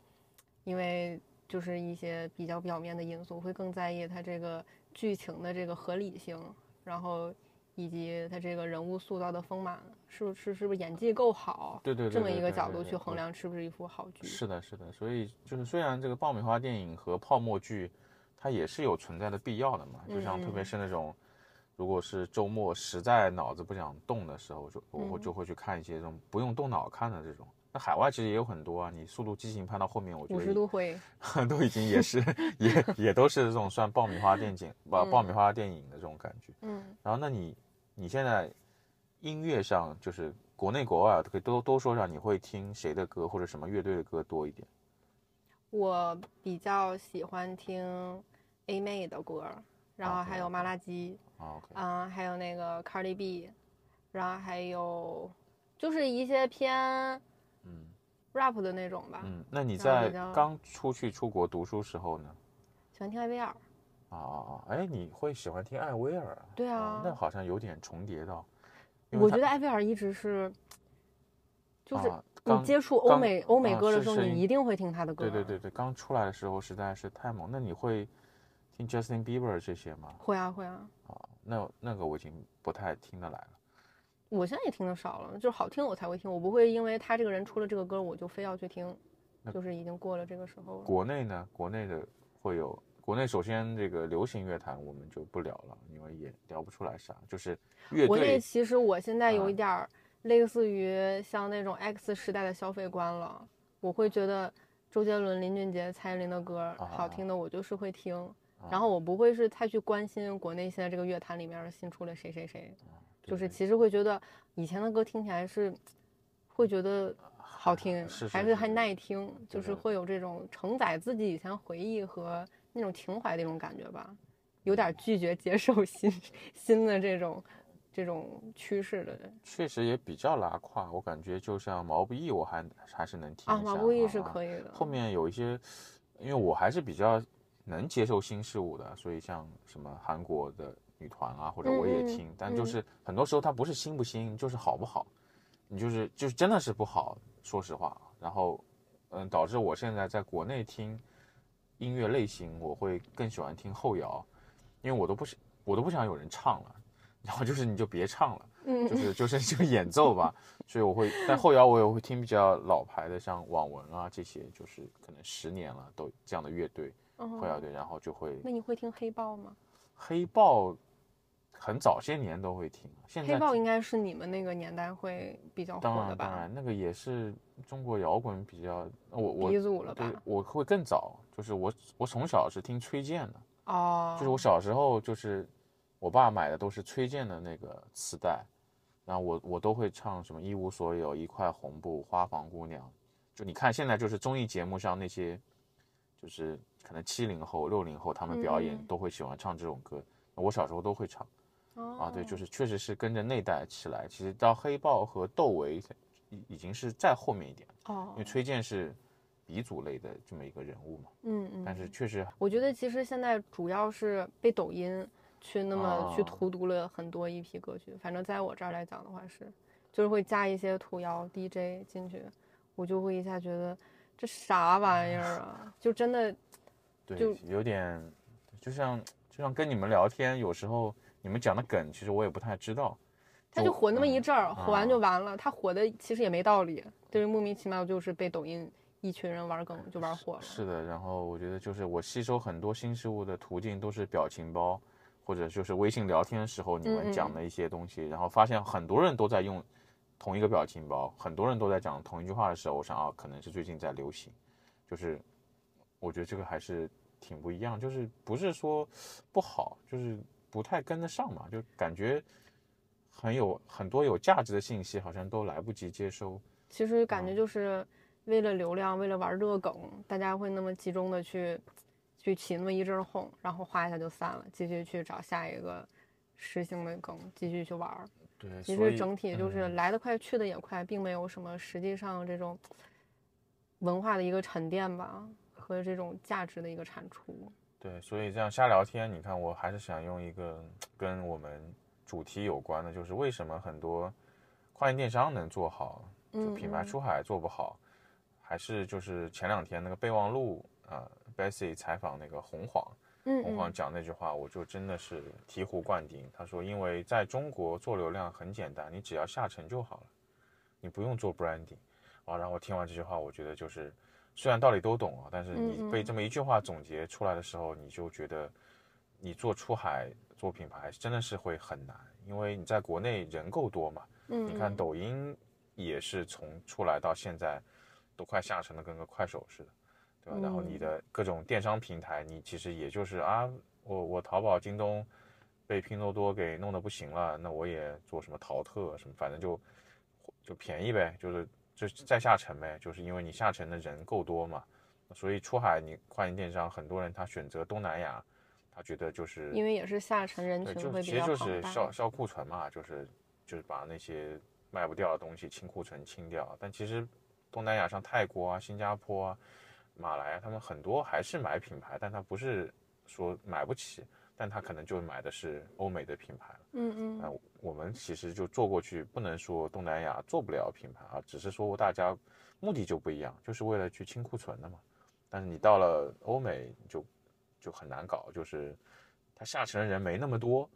S2: 因为就是一些比较表面的因素，会更在意它这个剧情的这个合理性，然后以及它这个人物塑造的丰满，是不是是不是演技够好，
S1: 对对对
S2: 这么一个角度去衡量是不是一部好剧。
S1: 是的，是的，所以就是虽然这个爆米花电影和泡沫剧，它也是有存在的必要的嘛。就像特别
S2: 嗯
S1: 是那种，如果是周末实在脑子不想动的时候，就我就会去看一些这种不用动脑看的这种。那海外其实也有很多啊，你《速度激情》拍到后面，我觉
S2: 五
S1: 得
S2: 十度灰，
S1: 都已经也是也也都是这种算爆米花电影爆爆米
S2: 嗯
S1: 花电影的这种感觉。
S2: 嗯，
S1: 然后，那你你现在音乐上就是国内国外可以多多说上，你会听谁的歌或者什么乐队的歌多一点？
S2: 我比较喜欢听 A 妹的歌，然后还有麻辣鸡。
S1: 啊
S2: 还有那个 Cardi B，然后还有就是一些偏
S1: 嗯
S2: rap 的那种吧，
S1: 嗯，那你在刚出去出国读书时候呢？
S2: 喜欢听艾薇儿。
S1: 啊啊啊！哎，你会喜欢听艾薇儿啊？
S2: 对
S1: 哦
S2: 啊
S1: 那好像有点重叠到。
S2: 我觉得艾薇儿一直是，就是
S1: 啊
S2: 你
S1: 刚
S2: 接触欧
S1: 刚
S2: 美欧美
S1: 啊
S2: 歌的时候，你一定会听他的歌。
S1: 对对对，对，刚出来的时候实在是太猛。那你会听 Justin Bieber 这些吗？
S2: 会啊会啊，
S1: 啊，那那个我已经不太听得来了。
S2: 我现在也听的少了，就是好听我才会听，我不会因为他这个人出了这个歌我就非要去听，就是已经过了这个时候了。
S1: 国内呢？国内的会有。国内首先这个流行乐坛我们就不聊了，因为也聊不出来啥。就是乐
S2: 国内其实我现在有
S1: 啊
S2: 一点儿类似于像那种 X 时代的消费观了，我会觉得周杰伦、林俊杰、蔡依林的歌好听的，我就是会听，
S1: 啊
S2: 然后我不会是太去关心国内现在这个乐坛里面新出了谁谁谁，就是其实会觉得以前的歌听起来是会觉得好听，
S1: 是是
S2: 还是还
S1: 是
S2: 耐听，就是会有这种承载自己以前回忆和那种情怀的一种感觉吧，有点拒绝接受 新新的这种这种趋势的。
S1: 确实也比较拉胯，我感觉就像毛不易，我还还是能听
S2: 啊，
S1: 一下。
S2: 毛不易是。可以的。
S1: 后面有一些，因为我还是比较能接受新事物的，所以像什么韩国的女团啊，或者我也听，但就是很多时候它不是新不新，就是好不好，你就是就是真的是不好，说实话。然后，嗯，导致我现在在国内听音乐类型，我会更喜欢听后摇，因为我都不是我都不想有人唱了，然后就是你就别唱了。
S2: 嗯
S1: 就是就是 就演奏吧，所以我会，但后摇我也会听比较老牌的，像网文啊这些，就是可能十年了都这样的乐队后摇
S2: 哦，
S1: 队，然后就会
S2: 那你会听黑豹吗？
S1: 黑豹，很早些年都会听，现在
S2: 黑豹应该是你们那个年代会比较
S1: 当
S2: 火的吧？
S1: 然当然那个也是中国摇滚比较，我我
S2: 鼻祖了
S1: 对
S2: 吧？
S1: 我会更早，就是我我从小是听崔健的，
S2: 哦，
S1: 就是我小时候就是我爸买的都是崔健的那个磁带，然后我我都会唱什么一无所有、一块红布、花房姑娘。就你看现在就是综艺节目上那些，就是可能七零后、六零后他们表演
S2: 嗯
S1: 都会喜欢唱这种歌，我小时候都会唱啊。对，就
S2: 哦
S1: 是确实是跟着那代起来。其实到黑豹和窦唯已已经是再后面一点，
S2: 哦
S1: 因为，崔健是鼻祖类的这么一个人物嘛。
S2: 嗯嗯，
S1: 但是确实
S2: 我觉得其实现在主要是被抖音去那么去
S1: 哦
S2: 荼毒了很多一批歌曲，反正在我这儿来讲的话是，就是会加一些土谣 DJ 进去，我就会一下觉得这啥玩意儿啊，就真的
S1: 对，有点，就像就像跟你们聊天，有时候你们讲的梗，其实我也不太知道。
S2: 他就火那么一
S1: 嗯
S2: 阵儿，火完就
S1: 啊
S2: 完了。他火的其实也没道理，就是莫名其妙就是被抖音一群人玩梗就玩火了。
S1: 是的，然后我觉得就是我吸收很多新事物的途径都是表情包，或者就是微信聊天的时候你们讲的一些东西，然后发现很多人都在用同一个表情包，很多人都在讲同一句话的时候，我想啊，可能是最近在流行，就是我觉得这个还是挺不一样，就是不是说不好，就是不太跟得上嘛，就感觉很有很多有价值的信息好像都来不及接收。
S2: 其实感觉
S1: 嗯
S2: 就是为了流量，为了玩热梗，大家会那么集中的去去起那么一阵哄，然后哗一下就散了，继续去找下一个实行的梗，继续去玩儿。
S1: 对，
S2: 其实整体就是
S1: 嗯
S2: 来得快，去得也快，并没有什么实际上这种文化的一个沉淀吧，和这种价值的一个产出。
S1: 对，所以这样瞎聊天，你看，我还是想用一个跟我们主题有关的，就是为什么很多跨境电商能做好，就
S2: 嗯
S1: 品牌
S2: 嗯
S1: 出海做不好，还是就是前两天那个备忘录啊、呃、，Bessy 采访那个红黄，
S2: 嗯
S1: 红黄
S2: 嗯
S1: 讲那句话，我就真的是醍醐灌顶。他说，因为在中国做流量很简单，你只要下沉就好了，你不用做 branding 啊。然后我听完这句话，我觉得就是虽然道理都懂啊，但是你被这么一句话总结出来的时候，你就觉得你做出海做品牌真的是会很难，因为你在国内人够多嘛。
S2: 嗯，
S1: 你看
S2: 嗯
S1: 抖音也是从出来到现在都快下沉的跟个快手似的，对吧？然后你
S2: 嗯
S1: 的各种电商平台，你其实也就是啊，我我淘宝、京东被拼多多给弄得不行了，那我也做什么淘特什么，反正就就便宜呗，就是就是再下沉呗，就是因为你下沉的人够多嘛，所以出海你跨境电商很多人他选择东南亚，他觉得就是
S2: 因为也是下沉人，群会比较庞
S1: 其实就是
S2: 大。
S1: 销销库存嘛，就是就是把那些卖不掉的东西清库存清掉。但其实东南亚像泰国啊、新加坡啊、马来啊，他们很多还是买品牌，但他不是说买不起，但他可能就买的是欧美的品牌了。
S2: 嗯
S1: 那
S2: 嗯
S1: 我们其实就做过去，不能说东南亚做不了品牌啊，只是说大家目的就不一样，就是为了去清库存的嘛。但是你到了欧美就就很难搞，就是它下沉的人没那么多，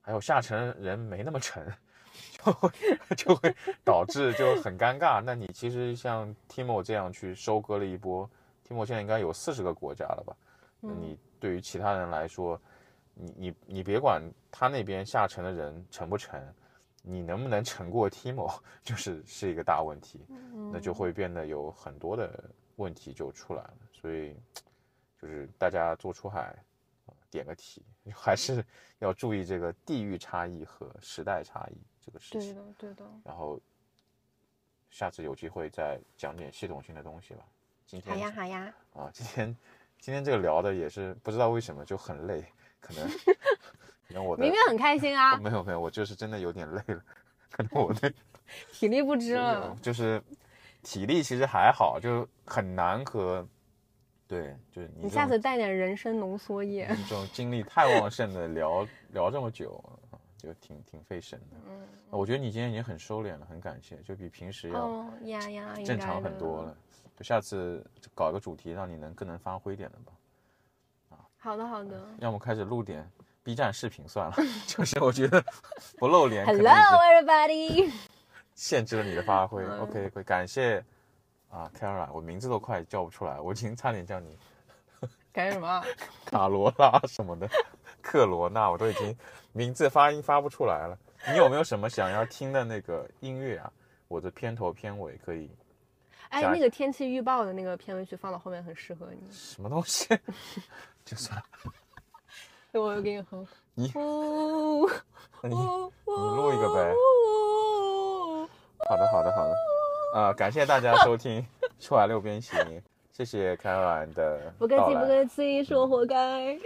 S1: 还有下沉人没那么沉，就会 就会导致就很尴尬。那你其实像 Timo 这样去收割了一波，Timo 现在应该有四十个国家了吧？你对于其他人来说，你你你别管他那边下沉的人沉不沉，你能不能沉过 Timo，就是是一个大问题，
S2: 嗯，
S1: 那就会变得有很多的问题就出来了。所以就是大家做出海，啊点个题，还是 要注意这个地域差异和时代差异这个事
S2: 对
S1: 情。
S2: 的对的。
S1: 然后下次有机会再讲点系统性的东西吧。今天好
S2: 呀好呀，
S1: 啊，今天今天这个聊的也是不知道为什么就很累，可能 可能我的
S2: 明明很开心啊，
S1: 没有没有，我就是真的有点累了，可能我的
S2: 体力不支了。
S1: 就是体力其实还好，就很难和对，就是你
S2: 你下次带点人参浓缩液。
S1: 这种精力太旺盛的聊聊这么久，就挺挺费神的。
S2: 嗯，
S1: 我觉得你今天已经很收敛了，很感谢，就比平时要
S2: 哦呀呀，
S1: 正常很多了。就下次搞个主题，让你能更能发挥一点的吧。
S2: 好的好的。
S1: 要么开始录点 B 站视频算了，就是我觉得不露脸
S2: Hello everybody。
S1: 限制了你的发挥。
S2: 嗯
S1: OK，会感谢啊 Kara，我名字都快叫不出来，我已经差点叫你
S2: 干什么？
S1: 卡罗拉什么的，克罗纳，我都已经名字发音发不出来了。你有没有什么想要听的那个音乐啊？我的片头片尾可以
S2: 哎，那个天气预报的那个片尾曲放到后面很适合你。
S1: 什么东西？就算了，
S2: 我给你哼。
S1: 你你
S2: 呜
S1: 你录一个呗。
S2: 呜
S1: 好的，好的，好的。啊、感谢大家收听《出来六边形》，谢谢开完的
S2: 不客气，不客气，是我活该。